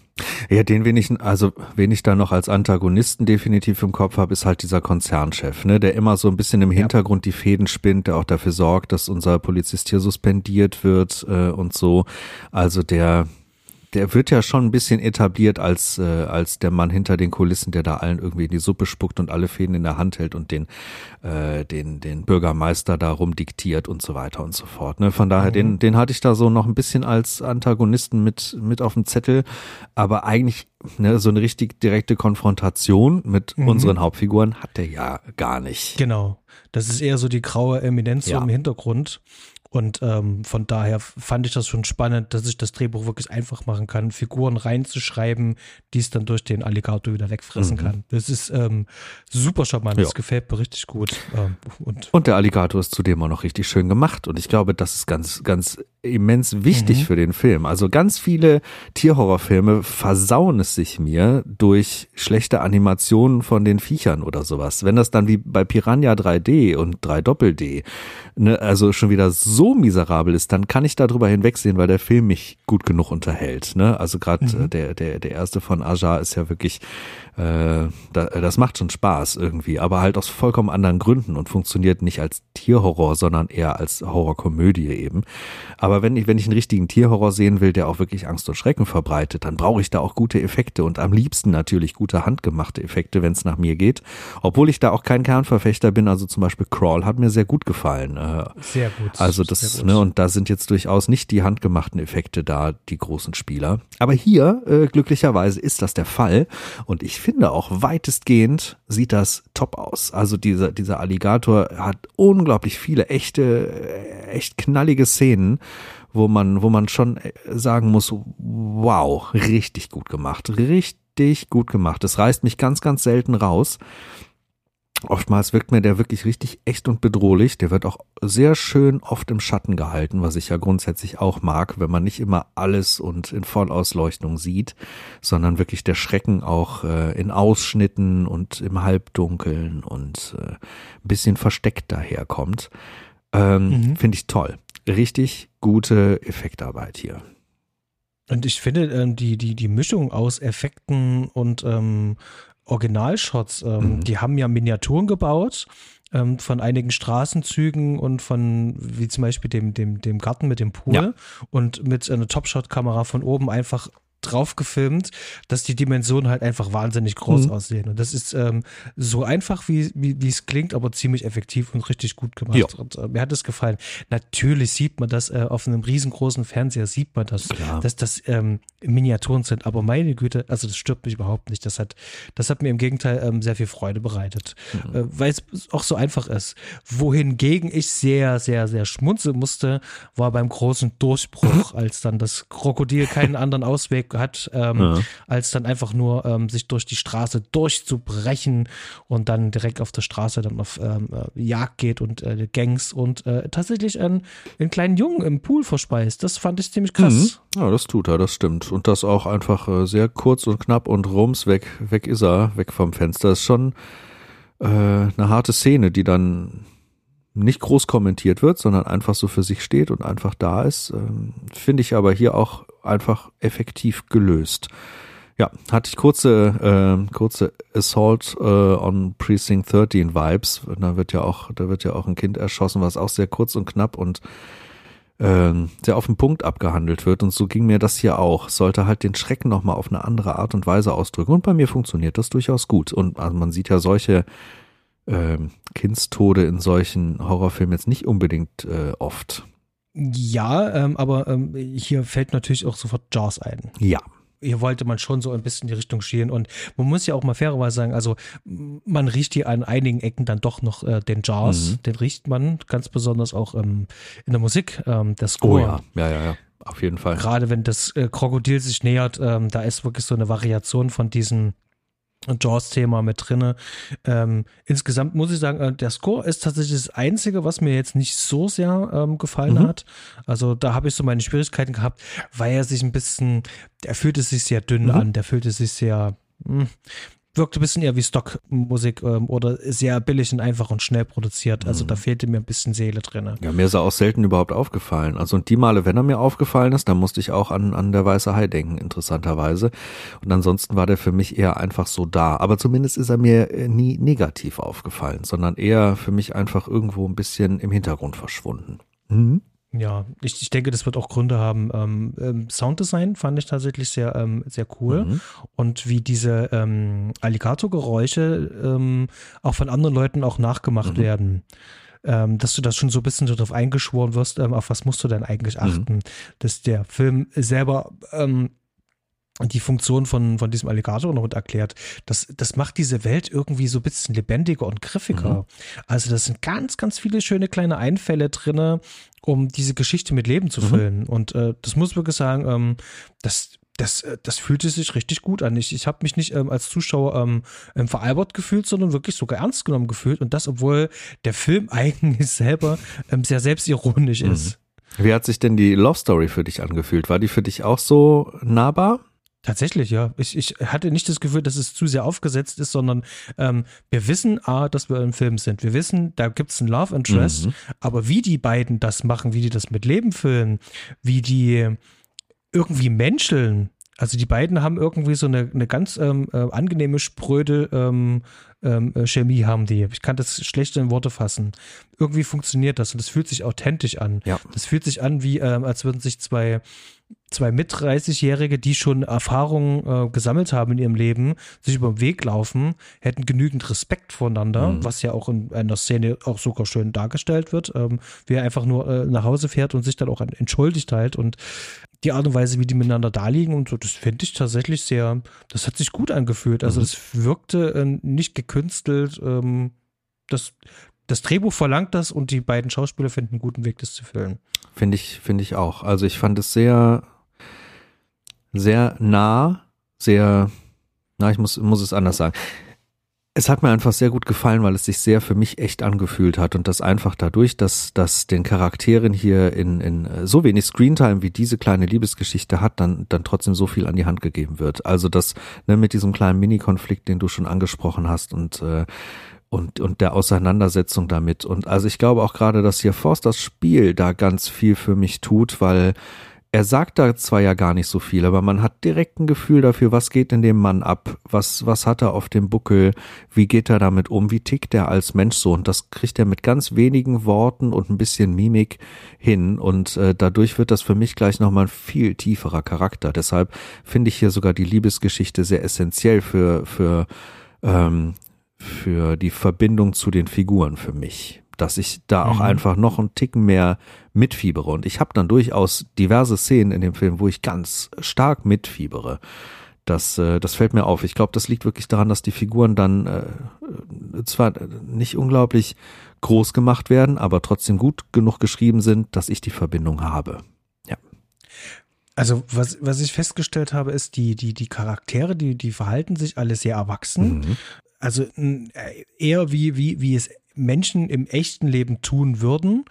[SPEAKER 2] Ja, den wen ich, also wen ich da noch als Antagonisten definitiv im Kopf habe, ist halt dieser Konzernchef, ne, der immer so ein bisschen im Hintergrund die Fäden spinnt, der auch dafür sorgt, dass unser Polizist hier suspendiert wird äh, und so. Also der, der wird ja schon ein bisschen etabliert als, äh, als der Mann hinter den Kulissen, der da allen irgendwie in die Suppe spuckt und alle Fäden in der Hand hält und den, äh, den, den Bürgermeister darum diktiert und so weiter und so fort. Ne? Von daher,
[SPEAKER 1] Mhm.
[SPEAKER 2] den, den hatte ich da so noch ein bisschen als Antagonisten mit, mit auf dem Zettel, aber eigentlich ne, so eine richtig direkte Konfrontation mit
[SPEAKER 1] Mhm.
[SPEAKER 2] unseren Hauptfiguren hat der ja gar nicht.
[SPEAKER 1] Genau. Das ist eher so die graue Eminenz
[SPEAKER 2] Ja.
[SPEAKER 1] im Hintergrund. Und ähm, von daher fand ich das schon spannend, dass ich das Drehbuch wirklich einfach machen kann, Figuren reinzuschreiben, die es dann durch den Alligator wieder wegfressen
[SPEAKER 2] Mhm.
[SPEAKER 1] kann. Das ist ähm, super charmant,
[SPEAKER 2] Ja.
[SPEAKER 1] das gefällt mir richtig gut. Ähm, und
[SPEAKER 2] Und der Alligator ist zudem auch noch richtig schön gemacht. Und ich glaube, das ist ganz, ganz immens wichtig
[SPEAKER 1] Mhm.
[SPEAKER 2] für den Film. Also ganz viele Tierhorrorfilme versauen es sich mir durch schlechte Animationen von den Viechern oder sowas. Wenn das dann wie bei Piranha 3D und 3 Doppel D, ne, also schon wieder so miserabel ist, dann kann ich darüber hinwegsehen, weil der Film mich gut genug unterhält. Ne? Also gerade
[SPEAKER 1] Mhm.
[SPEAKER 2] äh, der, der, der erste von Aja ist ja wirklich, äh, da, das macht schon Spaß irgendwie, aber halt aus vollkommen anderen Gründen und funktioniert nicht als Tierhorror, sondern eher als Horrorkomödie eben. Aber wenn ich, wenn ich einen richtigen Tierhorror sehen will, der auch wirklich Angst und Schrecken verbreitet, dann brauche ich da auch gute Effekte und am liebsten natürlich gute handgemachte Effekte, wenn es nach mir geht. Obwohl ich da auch kein Kernverfechter bin, also zum Beispiel Crawl hat mir sehr gut gefallen. Äh,
[SPEAKER 1] sehr gut.
[SPEAKER 2] also das,
[SPEAKER 1] gut.
[SPEAKER 2] ne, und da sind jetzt durchaus nicht die handgemachten Effekte da, die großen Spieler. Aber hier, äh, glücklicherweise, ist das der Fall. Und ich finde auch weitestgehend sieht das top aus. Also dieser, dieser Alligator hat unglaublich viele echte, äh, echt knallige Szenen, wo man, wo man schon äh, sagen muss, wow, richtig gut gemacht. Richtig gut gemacht. Das reißt mich ganz, ganz selten raus. Oftmals wirkt mir der wirklich richtig echt und bedrohlich. Der wird auch sehr schön oft im Schatten gehalten, was ich ja grundsätzlich auch mag, wenn man nicht immer alles und in Vollausleuchtung sieht, sondern wirklich der Schrecken auch äh, in Ausschnitten und im Halbdunkeln und äh, ein bisschen versteckt daherkommt. Ähm,
[SPEAKER 1] Mhm.
[SPEAKER 2] Finde ich toll. Richtig gute Effektarbeit hier.
[SPEAKER 1] Und ich finde, ähm, die, die, die Mischung aus Effekten und ähm, Originalshots, ähm,
[SPEAKER 2] Mhm.
[SPEAKER 1] die haben ja Miniaturen gebaut ähm, von einigen Straßenzügen und von, wie zum Beispiel dem, dem, dem Garten mit dem Pool
[SPEAKER 2] Ja.
[SPEAKER 1] und mit einer Topshot-Kamera von oben einfach drauf gefilmt, dass die Dimensionen halt einfach wahnsinnig groß
[SPEAKER 2] Mhm.
[SPEAKER 1] aussehen. Und das ist ähm, so einfach, wie wie es klingt, aber ziemlich effektiv und richtig gut gemacht.
[SPEAKER 2] Ja.
[SPEAKER 1] Und äh, mir hat es gefallen. Natürlich sieht man das äh, auf einem riesengroßen Fernseher, sieht man das,
[SPEAKER 2] Klar.
[SPEAKER 1] dass das ähm, Miniaturen sind. Aber meine Güte, also das stört mich überhaupt nicht. Das hat, das hat mir im Gegenteil ähm, sehr viel Freude bereitet,
[SPEAKER 2] Mhm.
[SPEAKER 1] äh, weil es auch so einfach ist. Wohingegen ich sehr, sehr, sehr schmunzeln musste, war beim großen Durchbruch, [LAUGHS] als dann das Krokodil keinen anderen Ausweg hat, ähm,
[SPEAKER 2] Ja.
[SPEAKER 1] als dann einfach nur ähm, sich durch die Straße durchzubrechen und dann direkt auf der Straße dann auf ähm, äh, Jagd geht und äh, Gangs und äh, tatsächlich einen, einen kleinen Jungen im Pool verspeist. Das fand ich ziemlich krass.
[SPEAKER 2] Mhm. Ja, das tut er, das stimmt. Und das auch einfach äh, sehr kurz und knapp und rums weg, weg ist er, weg vom Fenster. ist schon äh, eine harte Szene, die dann nicht groß kommentiert wird, sondern einfach so für sich steht und einfach da ist. Ähm, Finde ich aber hier auch einfach effektiv gelöst. Ja, hatte ich kurze, äh, kurze Assault äh, on Precinct 13 Vibes. Da wird ja auch, da wird ja auch ein Kind erschossen, was auch sehr kurz und knapp und ähm, sehr auf den Punkt abgehandelt wird. Und so ging mir das hier auch. Sollte halt den Schrecken nochmal auf eine andere Art und Weise ausdrücken. Und bei mir funktioniert das durchaus gut. Und also man sieht ja solche ähm, Kindstode in solchen Horrorfilmen jetzt nicht unbedingt äh, oft.
[SPEAKER 1] Ja, ähm, aber ähm, hier fällt natürlich auch sofort Jaws ein.
[SPEAKER 2] Ja.
[SPEAKER 1] Hier wollte man schon so ein bisschen in die Richtung schielen und man muss ja auch mal fairerweise sagen, also man riecht hier an einigen Ecken dann doch noch äh, den Jazz,
[SPEAKER 2] Mhm.
[SPEAKER 1] den riecht man ganz besonders auch ähm, in der Musik, ähm, der
[SPEAKER 2] Oh
[SPEAKER 1] Score.
[SPEAKER 2] ja, ja, ja, ja. Auf jeden Fall.
[SPEAKER 1] Gerade wenn das äh, Krokodil sich nähert, ähm, da ist wirklich so eine Variation von diesen Jaws-Thema mit drinne. Ähm, insgesamt muss ich sagen, äh, der Score ist tatsächlich das Einzige, was mir jetzt nicht so sehr ähm, gefallen mhm. hat. Also da habe ich so meine Schwierigkeiten gehabt, weil er sich ein bisschen, der fühlte sich sehr dünn mhm. an, der fühlte sich sehr, mh, hm, wirkte ein bisschen eher wie Stockmusik ähm, oder sehr billig und einfach und schnell produziert. Also mhm. da fehlte mir ein bisschen Seele drin.
[SPEAKER 2] Ja, mir ist er auch selten überhaupt aufgefallen. Also und die Male, wenn er mir aufgefallen ist, dann musste ich auch an, an der Weiße Hai denken, interessanterweise. Und ansonsten war der für mich eher einfach so da. Aber zumindest ist er mir äh, nie negativ aufgefallen, sondern eher für mich einfach irgendwo ein bisschen im Hintergrund verschwunden. Mhm.
[SPEAKER 1] Ja, ich, ich denke, das wird auch Gründe haben. Ähm, ähm, Sounddesign fand ich tatsächlich sehr, ähm, sehr cool. Mhm. Und wie diese ähm, Alligator-Geräusche ähm, auch von anderen Leuten auch nachgemacht mhm. werden. Ähm, dass du das schon so ein bisschen darauf eingeschworen wirst, ähm, auf was musst du denn eigentlich mhm. achten, mhm. dass der Film selber ähm, die Funktion von, von diesem Alligator noch erklärt. Das, das macht diese Welt irgendwie so ein bisschen lebendiger und griffiger. Mhm. Also das sind ganz, ganz viele schöne kleine Einfälle drinne, um diese Geschichte mit Leben zu mhm. füllen. Und äh, das muss ich wirklich sagen, ähm, das, das, äh, das fühlte sich richtig gut an. Ich, ich habe mich nicht ähm, als Zuschauer ähm, ähm, veralbert gefühlt, sondern wirklich sogar ernst genommen gefühlt. Und das, obwohl der Film [LAUGHS] eigentlich selber ähm, sehr selbstironisch mhm. ist.
[SPEAKER 2] Wie hat sich denn die Love Story für dich angefühlt? War die für dich auch so nahbar?
[SPEAKER 1] Tatsächlich, ja. Ich, ich hatte nicht das Gefühl, dass es zu sehr aufgesetzt ist, sondern ähm, wir wissen, A, dass wir im Film sind. Wir wissen, da gibt es ein Love Interest, mhm. aber wie die beiden das machen, wie die das mit Leben füllen, wie die irgendwie menscheln. Also die beiden haben irgendwie so eine, eine ganz ähm, äh, angenehme, spröde ähm, ähm, äh, Chemie haben die. Ich kann das schlecht in Worte fassen. Irgendwie funktioniert das und es fühlt sich authentisch an. Ja. Das fühlt sich an, wie ähm, als würden sich zwei zwei mit 30-Jährige, die schon Erfahrungen äh, gesammelt haben in ihrem Leben, sich über den Weg laufen, hätten genügend Respekt voneinander, mhm. was ja auch in einer Szene auch sogar schön dargestellt wird, ähm, wie er einfach nur äh, nach Hause fährt und sich dann auch entschuldigt halt und die Art und Weise, wie die miteinander da liegen und so, das finde ich tatsächlich sehr, das hat sich gut angefühlt. Also es mhm. wirkte äh, nicht gekünstelt, ähm, das, das Drehbuch verlangt das und die beiden Schauspieler finden einen guten Weg, das zu füllen.
[SPEAKER 2] Finde ich, finde ich auch. Also ich fand es sehr, sehr nah, sehr, na, ich muss, muss es anders sagen. Es hat mir einfach sehr gut gefallen, weil es sich sehr für mich echt angefühlt hat und das einfach dadurch, dass, dass den Charakteren hier in, in so wenig Screentime wie diese kleine Liebesgeschichte hat, dann, dann trotzdem so viel an die Hand gegeben wird. Also das, ne, mit diesem kleinen Mini-Konflikt, den du schon angesprochen hast und, äh, und, und der Auseinandersetzung damit. Und also ich glaube auch gerade, dass hier Forsters Spiel da ganz viel für mich tut, weil er sagt da zwar ja gar nicht so viel, aber man hat direkt ein Gefühl dafür, was geht in dem Mann ab, was, was hat er auf dem Buckel, wie geht er damit um, wie tickt er als Mensch so? Und das kriegt er mit ganz wenigen Worten und ein bisschen Mimik hin. Und äh, dadurch wird das für mich gleich nochmal ein viel tieferer Charakter. Deshalb finde ich hier sogar die Liebesgeschichte sehr essentiell für, für, ähm, für die Verbindung zu den Figuren für mich dass ich da auch mhm. einfach noch einen Ticken mehr mitfiebere. Und ich habe dann durchaus diverse Szenen in dem Film, wo ich ganz stark mitfiebere. Das, äh, das fällt mir auf. Ich glaube, das liegt wirklich daran, dass die Figuren dann äh, zwar nicht unglaublich groß gemacht werden, aber trotzdem gut genug geschrieben sind, dass ich die Verbindung habe. Ja.
[SPEAKER 1] Also was, was ich festgestellt habe, ist, die, die, die Charaktere, die, die verhalten sich alle sehr erwachsen. Mhm. Also äh, eher wie, wie, wie es Menschen im echten Leben tun würden.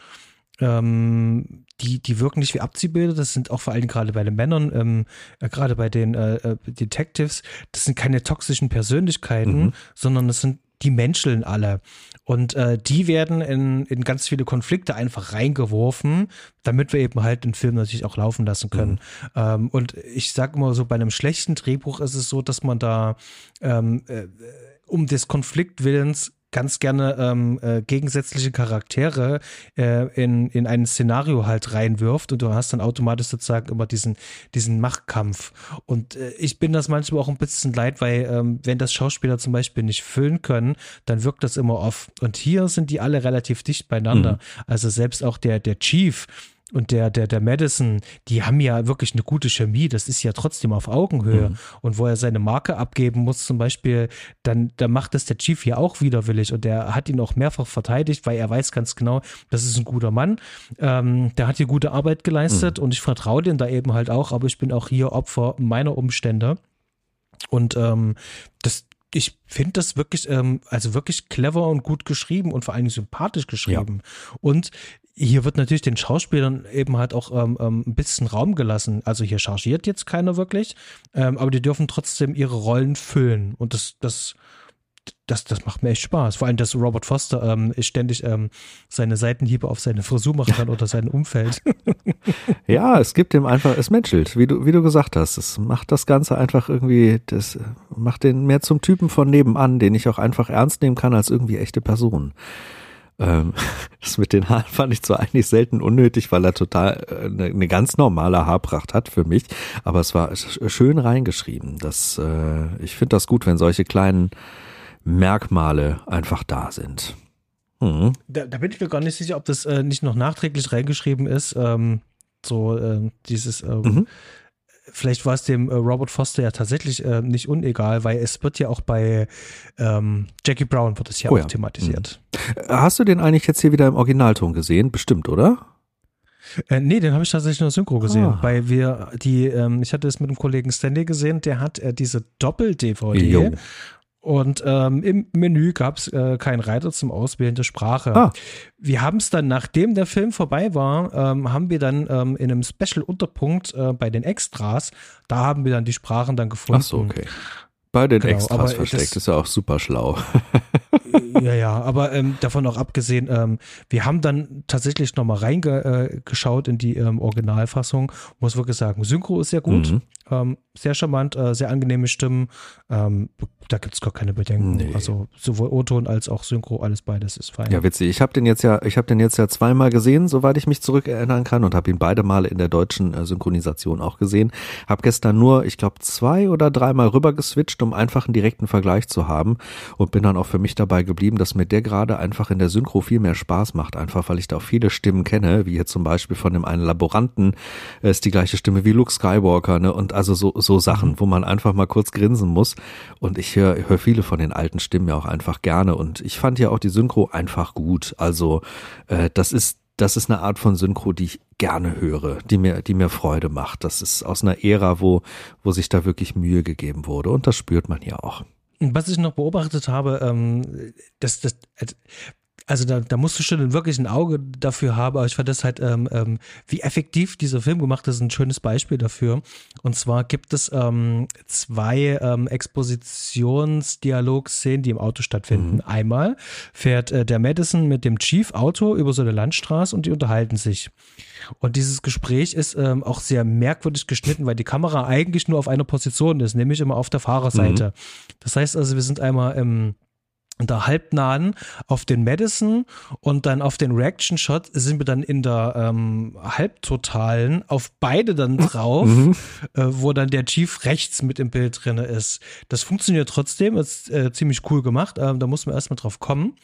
[SPEAKER 1] Ähm, die, die wirken nicht wie Abziehbilder, das sind auch vor allem gerade bei den Männern, ähm, äh, gerade bei den äh, äh, Detectives, das sind keine toxischen Persönlichkeiten, mhm. sondern das sind die Menscheln alle. Und äh, die werden in, in ganz viele Konflikte einfach reingeworfen, damit wir eben halt den Film natürlich auch laufen lassen können. Mhm. Ähm, und ich sag immer so, bei einem schlechten Drehbuch ist es so, dass man da ähm, äh, um des Konfliktwillens ganz gerne ähm, äh, gegensätzliche Charaktere äh, in, in ein Szenario halt reinwirft und du hast dann automatisch sozusagen immer diesen, diesen Machtkampf. Und äh, ich bin das manchmal auch ein bisschen leid, weil ähm, wenn das Schauspieler zum Beispiel nicht füllen können, dann wirkt das immer off. Und hier sind die alle relativ dicht beieinander. Mhm. Also selbst auch der, der Chief, und der, der, der Madison, die haben ja wirklich eine gute Chemie. Das ist ja trotzdem auf Augenhöhe. Mhm. Und wo er seine Marke abgeben muss, zum Beispiel, dann, dann macht das der Chief hier auch widerwillig. Und der hat ihn auch mehrfach verteidigt, weil er weiß ganz genau, das ist ein guter Mann. Ähm, der hat hier gute Arbeit geleistet mhm. und ich vertraue dem da eben halt auch, aber ich bin auch hier Opfer meiner Umstände. Und ähm, das, ich finde das wirklich, ähm, also wirklich clever und gut geschrieben und vor allem sympathisch geschrieben. Ja. Und hier wird natürlich den Schauspielern eben halt auch ähm, ähm, ein bisschen Raum gelassen. Also hier chargiert jetzt keiner wirklich, ähm, aber die dürfen trotzdem ihre Rollen füllen. Und das, das das, das macht mir echt Spaß. Vor allem, dass Robert Foster ähm, ständig ähm, seine Seitenhiebe auf seine Frisur machen kann oder sein Umfeld. [LAUGHS]
[SPEAKER 2] ja, es gibt ihm einfach, es menschelt, wie du, wie du gesagt hast. Es macht das Ganze einfach irgendwie, das macht den mehr zum Typen von nebenan, den ich auch einfach ernst nehmen kann als irgendwie echte Person. Ähm, [LAUGHS] das mit den Haaren fand ich zwar eigentlich selten unnötig, weil er total eine, äh, eine ganz normale Haarpracht hat für mich, aber es war schön reingeschrieben. Das, äh, ich finde das gut, wenn solche kleinen Merkmale einfach da sind.
[SPEAKER 1] Mhm. Da, da, bin ich mir gar nicht sicher, ob das äh, nicht noch nachträglich reingeschrieben ist. Ähm, so äh, dieses, ähm, mhm. Vielleicht war es dem äh, Robert Foster ja tatsächlich äh, nicht unegal, weil es wird ja auch bei ähm, Jackie Brown wird es ja oh, auch ja. thematisiert.
[SPEAKER 2] Mhm. Hast du den eigentlich jetzt hier wieder im Originalton gesehen? Bestimmt, oder?
[SPEAKER 1] Äh, nee, den habe ich tatsächlich nur Synchro gesehen, ah. weil wir die, ähm, ich hatte es mit einem Kollegen Stanley gesehen, der hat äh, diese Doppel-DVD und ähm, im Menü gab es äh, keinen Reiter zum Auswählen der Sprache. Ah. Wir haben es dann, nachdem der Film vorbei war, ähm, haben wir dann ähm, in einem Special-Unterpunkt äh, bei den Extras, da haben wir dann die Sprachen dann gefunden. Ach
[SPEAKER 2] so, okay. Bei den genau, Extras versteckt, das, ist ja auch super schlau. [LAUGHS]
[SPEAKER 1] ja, ja, aber ähm, davon auch abgesehen, ähm, wir haben dann tatsächlich nochmal reingeschaut äh, in die ähm, Originalfassung. Muss wirklich sagen, Synchro ist sehr gut, mhm. Ähm, sehr charmant, äh, sehr angenehme Stimmen. Ähm, da gibt es gar keine Bedenken. Nee. Also sowohl O-Ton als auch Synchro, alles beides ist fein.
[SPEAKER 2] Ja, witzig. Ich habe den jetzt ja, ich habe den jetzt ja zweimal gesehen, soweit ich mich zurückerinnern kann, und habe ihn beide Male in der deutschen äh, Synchronisation auch gesehen. Habe gestern nur, ich glaube, zwei oder dreimal rüber geswitcht, um einfach einen direkten Vergleich zu haben und bin dann auch für mich dabei geblieben, dass mir der gerade einfach in der Synchro viel mehr Spaß macht, einfach weil ich da auch viele Stimmen kenne, wie hier zum Beispiel von dem einen Laboranten äh, ist die gleiche Stimme wie Luke Skywalker, ne? Und also so so Sachen, mhm. wo man einfach mal kurz grinsen muss. Und ich höre hör viele von den alten Stimmen ja auch einfach gerne. Und ich fand ja auch die Synchro einfach gut. Also äh, das ist das ist eine Art von Synchro, die ich gerne höre, die mir, die mir Freude macht. Das ist aus einer Ära, wo, wo sich da wirklich Mühe gegeben wurde. Und das spürt man hier auch.
[SPEAKER 1] Was ich noch beobachtet habe, ähm, das, das, also da, da musst du schon wirklich ein Auge dafür haben, aber ich fand das halt, ähm, ähm, wie effektiv dieser Film gemacht ist, ein schönes Beispiel dafür. Und zwar gibt es ähm, zwei ähm, Expositionsdialogszenen, die im Auto stattfinden. Mhm. Einmal fährt äh, der Madison mit dem Chief Auto über so eine Landstraße und die unterhalten sich. Und dieses Gespräch ist ähm, auch sehr merkwürdig geschnitten, weil die Kamera eigentlich nur auf einer Position ist, nämlich immer auf der Fahrerseite. Mhm. Das heißt also, wir sind einmal im der halbnahen auf den Madison und dann auf den Reaction Shot sind wir dann in der ähm, halbtotalen auf beide dann drauf, mhm. äh, wo dann der Chief rechts mit im Bild drin ist. Das funktioniert trotzdem, ist äh, ziemlich cool gemacht, ähm, da muss man erstmal drauf kommen.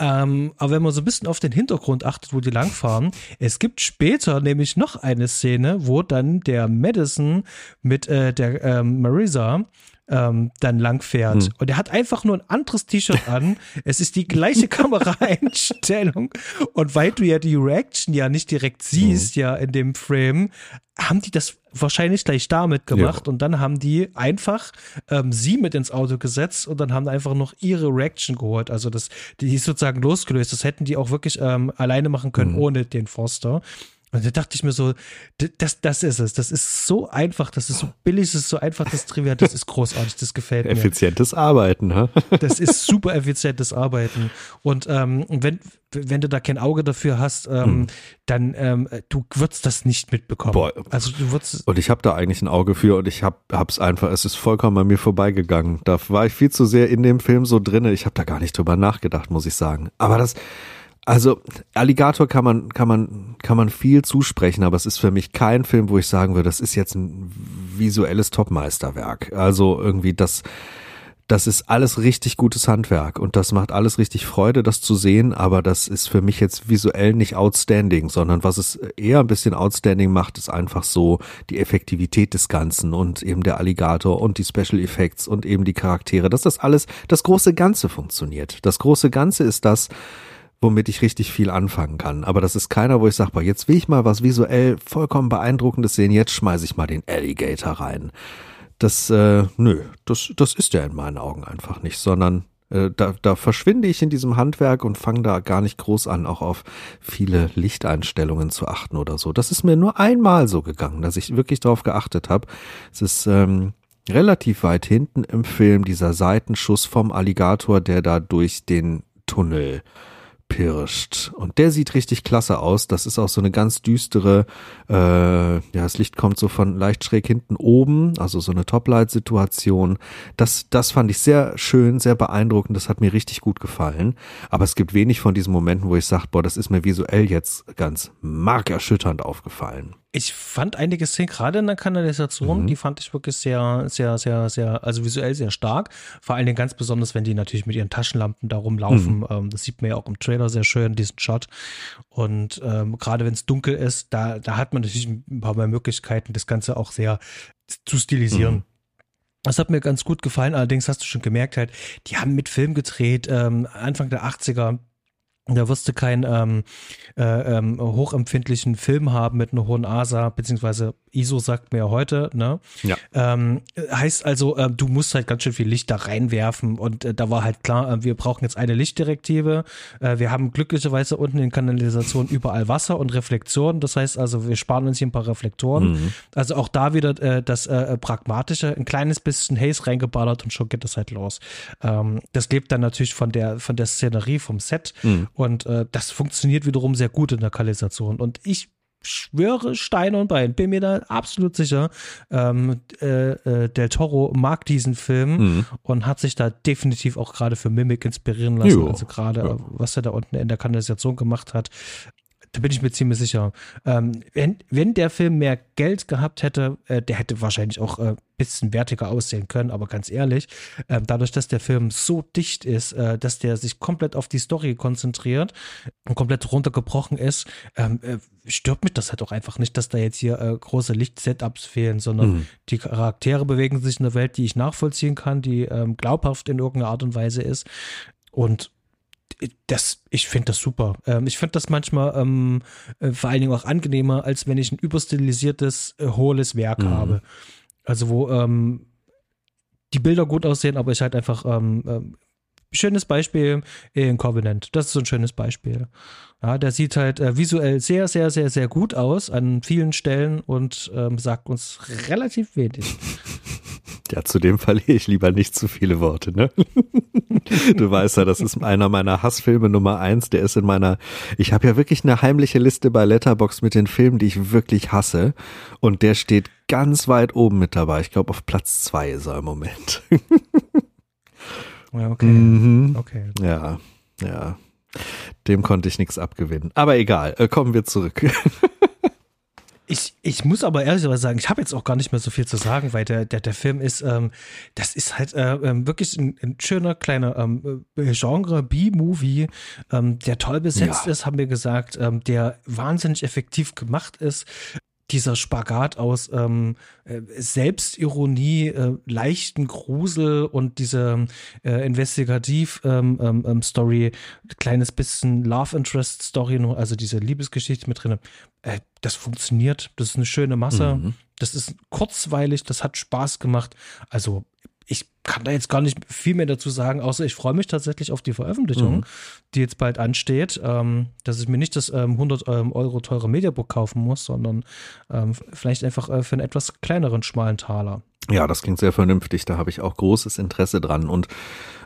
[SPEAKER 1] Ähm, aber wenn man so ein bisschen auf den Hintergrund achtet, wo die langfahren, es gibt später nämlich noch eine Szene, wo dann der Madison mit äh, der ähm, Marisa ähm, dann langfährt. Hm. Und er hat einfach nur ein anderes T-Shirt an. [LAUGHS] es ist die gleiche Kameraeinstellung. Und weil du ja die Reaction ja nicht direkt siehst, hm. ja, in dem Frame, haben die das wahrscheinlich gleich damit gemacht ja. und dann haben die einfach ähm, sie mit ins Auto gesetzt und dann haben einfach noch ihre Reaction geholt. Also das, die ist sozusagen losgelöst. Das hätten die auch wirklich ähm, alleine machen können mhm. ohne den Forster. Und da dachte ich mir so, das, das ist es. Das ist so einfach, das ist so billig, das ist so einfach, das Trivial, das ist großartig, das gefällt mir.
[SPEAKER 2] Effizientes Arbeiten, ne? [LAUGHS]
[SPEAKER 1] Das ist super effizientes Arbeiten. Und ähm, wenn, wenn du da kein Auge dafür hast, ähm, hm. dann ähm, du würdest das nicht mitbekommen. Boah.
[SPEAKER 2] Also du würdest und ich habe da eigentlich ein Auge für und ich habe hab's einfach, es ist vollkommen an mir vorbeigegangen. Da war ich viel zu sehr in dem Film so drinne. Ich habe da gar nicht drüber nachgedacht, muss ich sagen. Aber das also Alligator kann man kann man kann man viel zusprechen, aber es ist für mich kein Film, wo ich sagen würde, das ist jetzt ein visuelles Topmeisterwerk. Also irgendwie das das ist alles richtig gutes Handwerk und das macht alles richtig Freude, das zu sehen, aber das ist für mich jetzt visuell nicht outstanding, sondern was es eher ein bisschen outstanding macht, ist einfach so die Effektivität des Ganzen und eben der Alligator und die Special Effects und eben die Charaktere, dass das alles, das große Ganze funktioniert. Das große Ganze ist das, womit ich richtig viel anfangen kann. Aber das ist keiner, wo ich sage, jetzt will ich mal was visuell vollkommen beeindruckendes sehen, jetzt schmeiße ich mal den Alligator rein. das, äh, nö, das, das ist ja in meinen Augen einfach nicht, sondern äh, da, da verschwinde ich in diesem Handwerk und fange da gar nicht groß an, auch auf viele Lichteinstellungen zu achten oder so. Das ist mir nur einmal so gegangen, dass ich wirklich darauf geachtet habe. Es ist ähm, relativ weit hinten im Film dieser Seitenschuss vom Alligator, der da durch den Tunnel pirscht. Und der sieht richtig klasse aus. Das ist auch so eine ganz düstere, äh, ja, das Licht kommt so von leicht schräg hinten oben, also so eine Toplight-Situation. Das, das fand ich sehr schön, sehr beeindruckend. Das hat mir richtig gut gefallen. Aber es gibt wenig von diesen Momenten, wo ich sage, boah, das ist mir visuell jetzt ganz markerschütternd aufgefallen.
[SPEAKER 1] Ich fand einige Szenen, gerade in der Kanalisation, mhm. die fand ich wirklich sehr, sehr, sehr, sehr, also visuell sehr stark. Vor allen Dingen ganz besonders, wenn die natürlich mit ihren Taschenlampen da rumlaufen. Mhm. Ähm, das sieht man ja auch im Trailer sehr schön, diesen Shot. Und ähm, gerade wenn es dunkel ist, da, da hat man natürlich ein paar mehr Möglichkeiten, das Ganze auch sehr zu stilisieren. Mhm. Das hat mir ganz gut gefallen. Allerdings hast du schon gemerkt halt, die haben mit Film gedreht, ähm, Anfang der 80er da wirst du keinen ähm, äh, ähm, hochempfindlichen Film haben mit einer hohen ASA, beziehungsweise ISO sagt mir heute, ne?
[SPEAKER 2] Ja.
[SPEAKER 1] Ähm, heißt also, äh, du musst halt ganz schön viel Licht da reinwerfen und äh, da war halt klar, äh, wir brauchen jetzt eine Lichtdirektive. Äh, wir haben glücklicherweise unten in Kanalisation überall Wasser und Reflektoren. Das heißt also, wir sparen uns hier ein paar Reflektoren. Mhm. Also auch da wieder äh, das Pragmatische, ein kleines bisschen Haze reingeballert und schon geht das halt los. Ähm, das lebt dann natürlich von der, von der Szenerie, vom Set. Mhm. Und äh, das funktioniert wiederum sehr gut in der Kanalisation. Und ich schwöre Stein und Bein, bin mir da absolut sicher. Ähm, äh, äh, Del Toro mag diesen Film mhm. und hat sich da definitiv auch gerade für Mimic inspirieren lassen. Jo. Also gerade, ja. was er da unten in der Kanalisation gemacht hat. Da bin ich mir ziemlich sicher. Ähm, wenn, wenn der Film mehr Geld gehabt hätte, äh, der hätte wahrscheinlich auch äh, bisschen wertiger aussehen können, aber ganz ehrlich, äh, dadurch, dass der Film so dicht ist, äh, dass der sich komplett auf die Story konzentriert und komplett runtergebrochen ist, ähm, äh, stört mich das halt auch einfach nicht, dass da jetzt hier äh, große Lichtsetups fehlen, sondern mhm. die Charaktere bewegen sich in einer Welt, die ich nachvollziehen kann, die ähm, glaubhaft in irgendeiner Art und Weise ist. Und das, ich finde das super. Ähm, ich finde das manchmal ähm, äh, vor allen Dingen auch angenehmer, als wenn ich ein überstilisiertes, äh, hohles Werk mhm. habe. Also wo ähm, die Bilder gut aussehen, aber ich halt einfach ähm, ähm, schönes Beispiel in Covenant. Das ist so ein schönes Beispiel. Ja, der sieht halt äh, visuell sehr, sehr, sehr, sehr gut aus an vielen Stellen und ähm, sagt uns relativ wenig. [LAUGHS]
[SPEAKER 2] Ja, zu dem [LAUGHS] verliere ich lieber nicht zu viele Worte, ne? [LAUGHS] Du weißt ja, das ist einer meiner Hassfilme Nummer eins. Der ist in meiner, ich habe ja wirklich eine heimliche Liste bei Letterbox mit den Filmen, die ich wirklich hasse. Und der steht ganz weit oben mit dabei. Ich glaube, auf Platz zwei ist er im Moment.
[SPEAKER 1] Ja, okay. Mhm. okay.
[SPEAKER 2] Ja, ja. Dem konnte ich nichts abgewinnen. Aber egal, äh, kommen wir zurück. [LAUGHS]
[SPEAKER 1] Ich, ich muss aber ehrlicherweise sagen, ich habe jetzt auch gar nicht mehr so viel zu sagen, weil der, der, der Film ist, ähm, das ist halt äh, ähm, wirklich ein, ein, schöner kleiner ähm, äh, Genre B-Movie, ähm, der toll besetzt ja. ist, haben wir gesagt, ähm, der wahnsinnig effektiv gemacht ist, dieser Spagat aus ähm, äh, Selbstironie, äh, leichten Grusel und diese äh, Investigativ-Story, ähm, ähm, ähm kleines bisschen Love Interest Story, also diese Liebesgeschichte mit drin. Äh, das funktioniert, das ist eine schöne Masse, mhm. das ist kurzweilig, das hat Spaß gemacht. Also ich kann da jetzt gar nicht viel mehr dazu sagen, außer ich freue mich tatsächlich auf die Veröffentlichung, mhm. die jetzt bald ansteht, ähm, dass ich mir nicht das ähm, 100 ähm, Euro teure Mediabook kaufen muss, sondern ähm, vielleicht einfach äh, für einen etwas kleineren, schmalen Taler.
[SPEAKER 2] Ja, das klingt sehr vernünftig. Da habe ich auch großes Interesse dran und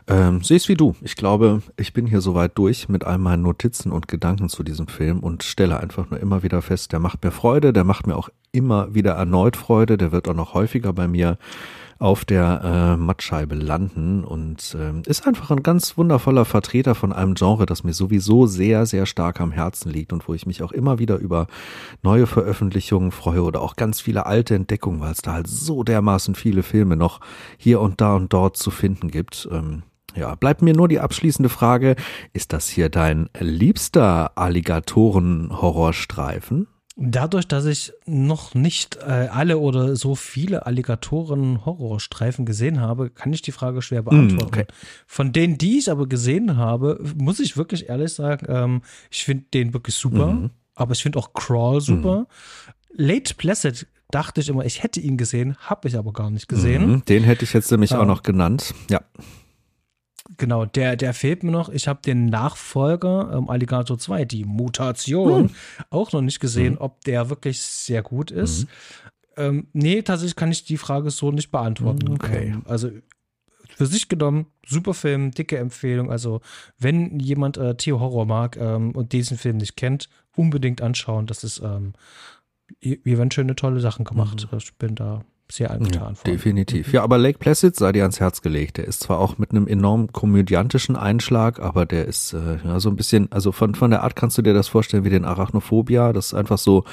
[SPEAKER 2] ähm, sehe es wie du. Ich glaube, ich bin hier soweit durch mit all meinen Notizen und Gedanken zu diesem Film und stelle einfach nur immer wieder fest, der macht mir Freude, der macht mir auch immer wieder erneut Freude, der wird auch noch häufiger bei mir auf der äh, Mattscheibe landen und äh, ist einfach ein ganz wundervoller Vertreter von einem Genre, das mir sowieso sehr, sehr stark am Herzen liegt und wo ich mich auch immer wieder über neue Veröffentlichungen freue oder auch ganz viele alte Entdeckungen, weil es da halt so dermaßen viele Filme noch hier und da und dort zu finden gibt. Ähm, ja, bleibt mir nur die abschließende Frage, ist das hier dein liebster Alligatoren-Horrorstreifen?
[SPEAKER 1] Dadurch, dass ich noch nicht äh, alle oder so viele Alligatoren-Horrorstreifen gesehen habe, kann ich die Frage schwer hm, beantworten. Mm, okay. Von denen, die ich aber gesehen habe, muss ich wirklich ehrlich sagen, ähm, ich finde den wirklich super, mm. aber ich finde auch Crawl super. Mm. Late Placid dachte ich immer, ich hätte ihn gesehen, habe ich aber gar nicht gesehen.
[SPEAKER 2] Mhm, den hätte ich jetzt nämlich
[SPEAKER 1] Ja.
[SPEAKER 2] auch noch genannt. Ja.
[SPEAKER 1] Genau, der, der fehlt mir noch. Ich habe den Nachfolger, ähm, Alligator 2, die Mutation,
[SPEAKER 2] Hm.
[SPEAKER 1] auch noch nicht gesehen, ob der wirklich sehr gut ist. Ähm, nee, tatsächlich kann ich die Frage so nicht beantworten.
[SPEAKER 2] Hm, Okay.
[SPEAKER 1] Ähm, also für sich genommen, super Film, dicke Empfehlung. Also, wenn jemand äh, Tierhorror mag ähm, und diesen Film nicht kennt, unbedingt anschauen. Das ist, ähm, hier werden schöne, tolle Sachen gemacht. Ich bin da sehr angetan
[SPEAKER 2] Ja, definitiv. Ja, aber Lake Placid sei dir ans Herz gelegt. Der ist zwar auch mit einem enorm komödiantischen Einschlag, aber der ist äh, ja so ein bisschen, also von, von der Art kannst du dir das vorstellen wie den Arachnophobia. Das ist einfach so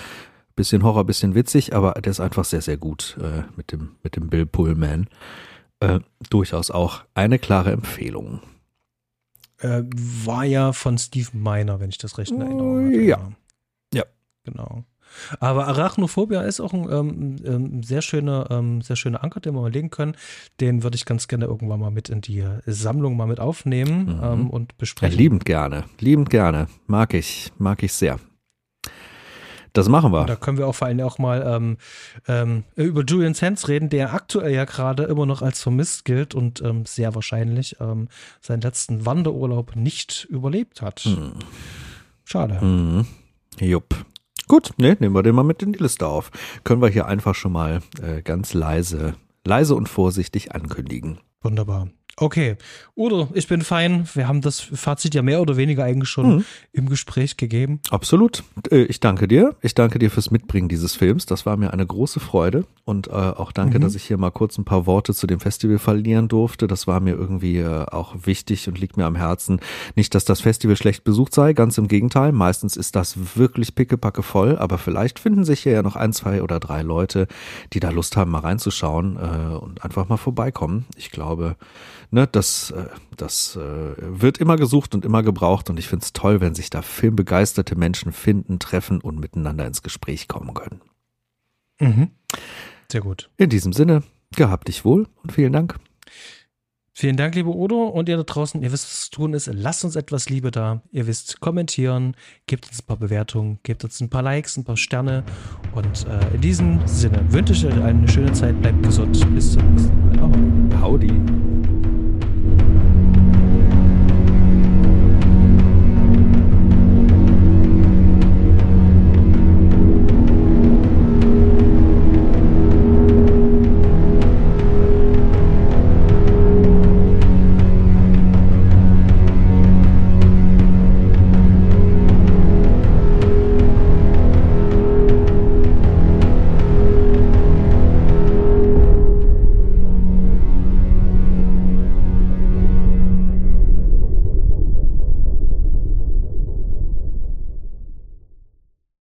[SPEAKER 2] bisschen Horror, bisschen witzig, aber der ist einfach sehr, sehr gut äh, mit, dem, mit dem Bill Pullman. Äh, durchaus auch eine klare Empfehlung.
[SPEAKER 1] Äh, war ja von Steve Miner, wenn ich das recht in Erinnerung habe.
[SPEAKER 2] Ja. Ja.
[SPEAKER 1] Genau. Aber Arachnophobia ist auch ein ähm, ähm, sehr schöner, ähm, sehr schöner Anker, den wir mal legen können. Den würde ich ganz gerne irgendwann mal mit in die Sammlung mal mit aufnehmen
[SPEAKER 2] Mhm.
[SPEAKER 1] ähm, und
[SPEAKER 2] Ja,
[SPEAKER 1] besprechen.
[SPEAKER 2] liebend gerne, liebend gerne. Mag ich, mag ich sehr. Das machen wir.
[SPEAKER 1] Und da können wir auch vor allem auch mal ähm, über Julian Sands reden, der aktuell ja gerade immer noch als vermisst gilt und sehr wahrscheinlich seinen letzten Wanderurlaub nicht überlebt hat.
[SPEAKER 2] Hm.
[SPEAKER 1] Schade.
[SPEAKER 2] Mhm. Jupp. Gut, ne, nehmen wir den mal mit in die Liste auf. Können wir hier einfach schon mal äh, ganz leise, leise und vorsichtig ankündigen.
[SPEAKER 1] Wunderbar. Okay. Udo, ich bin fein. Wir haben das Fazit ja mehr oder weniger eigentlich schon
[SPEAKER 2] Mhm.
[SPEAKER 1] im Gespräch gegeben.
[SPEAKER 2] Absolut. Äh, Ich danke dir. Ich danke dir fürs Mitbringen dieses Films. Das war mir eine große Freude. Und äh, auch danke,
[SPEAKER 1] Mhm.
[SPEAKER 2] dass ich hier mal kurz ein paar Worte zu dem Festival verlieren durfte. Das war mir irgendwie äh, auch wichtig und liegt mir am Herzen. Nicht, dass das Festival schlecht besucht sei, ganz im Gegenteil. Meistens ist das wirklich pickepacke voll, aber vielleicht finden sich hier ja noch ein, zwei oder drei Leute, die da Lust haben, mal reinzuschauen äh, und einfach mal vorbeikommen. Ich glaube, ne, das, äh, das äh, wird immer gesucht und immer gebraucht und ich finde es toll, wenn sich da filmbegeisterte Menschen finden, treffen und miteinander ins Gespräch kommen können.
[SPEAKER 1] Mhm. Sehr gut.
[SPEAKER 2] In diesem Sinne, gehabt dich wohl und vielen Dank.
[SPEAKER 1] Vielen Dank, liebe Udo. Und ihr da draußen, ihr wisst, was zu tun ist. Lasst uns etwas Liebe da. Ihr wisst, kommentieren, gebt uns ein paar Bewertungen, gebt uns ein paar Likes, ein paar Sterne. Und äh, in diesem Sinne wünsche ich euch eine schöne Zeit. Bleibt gesund. Bis zum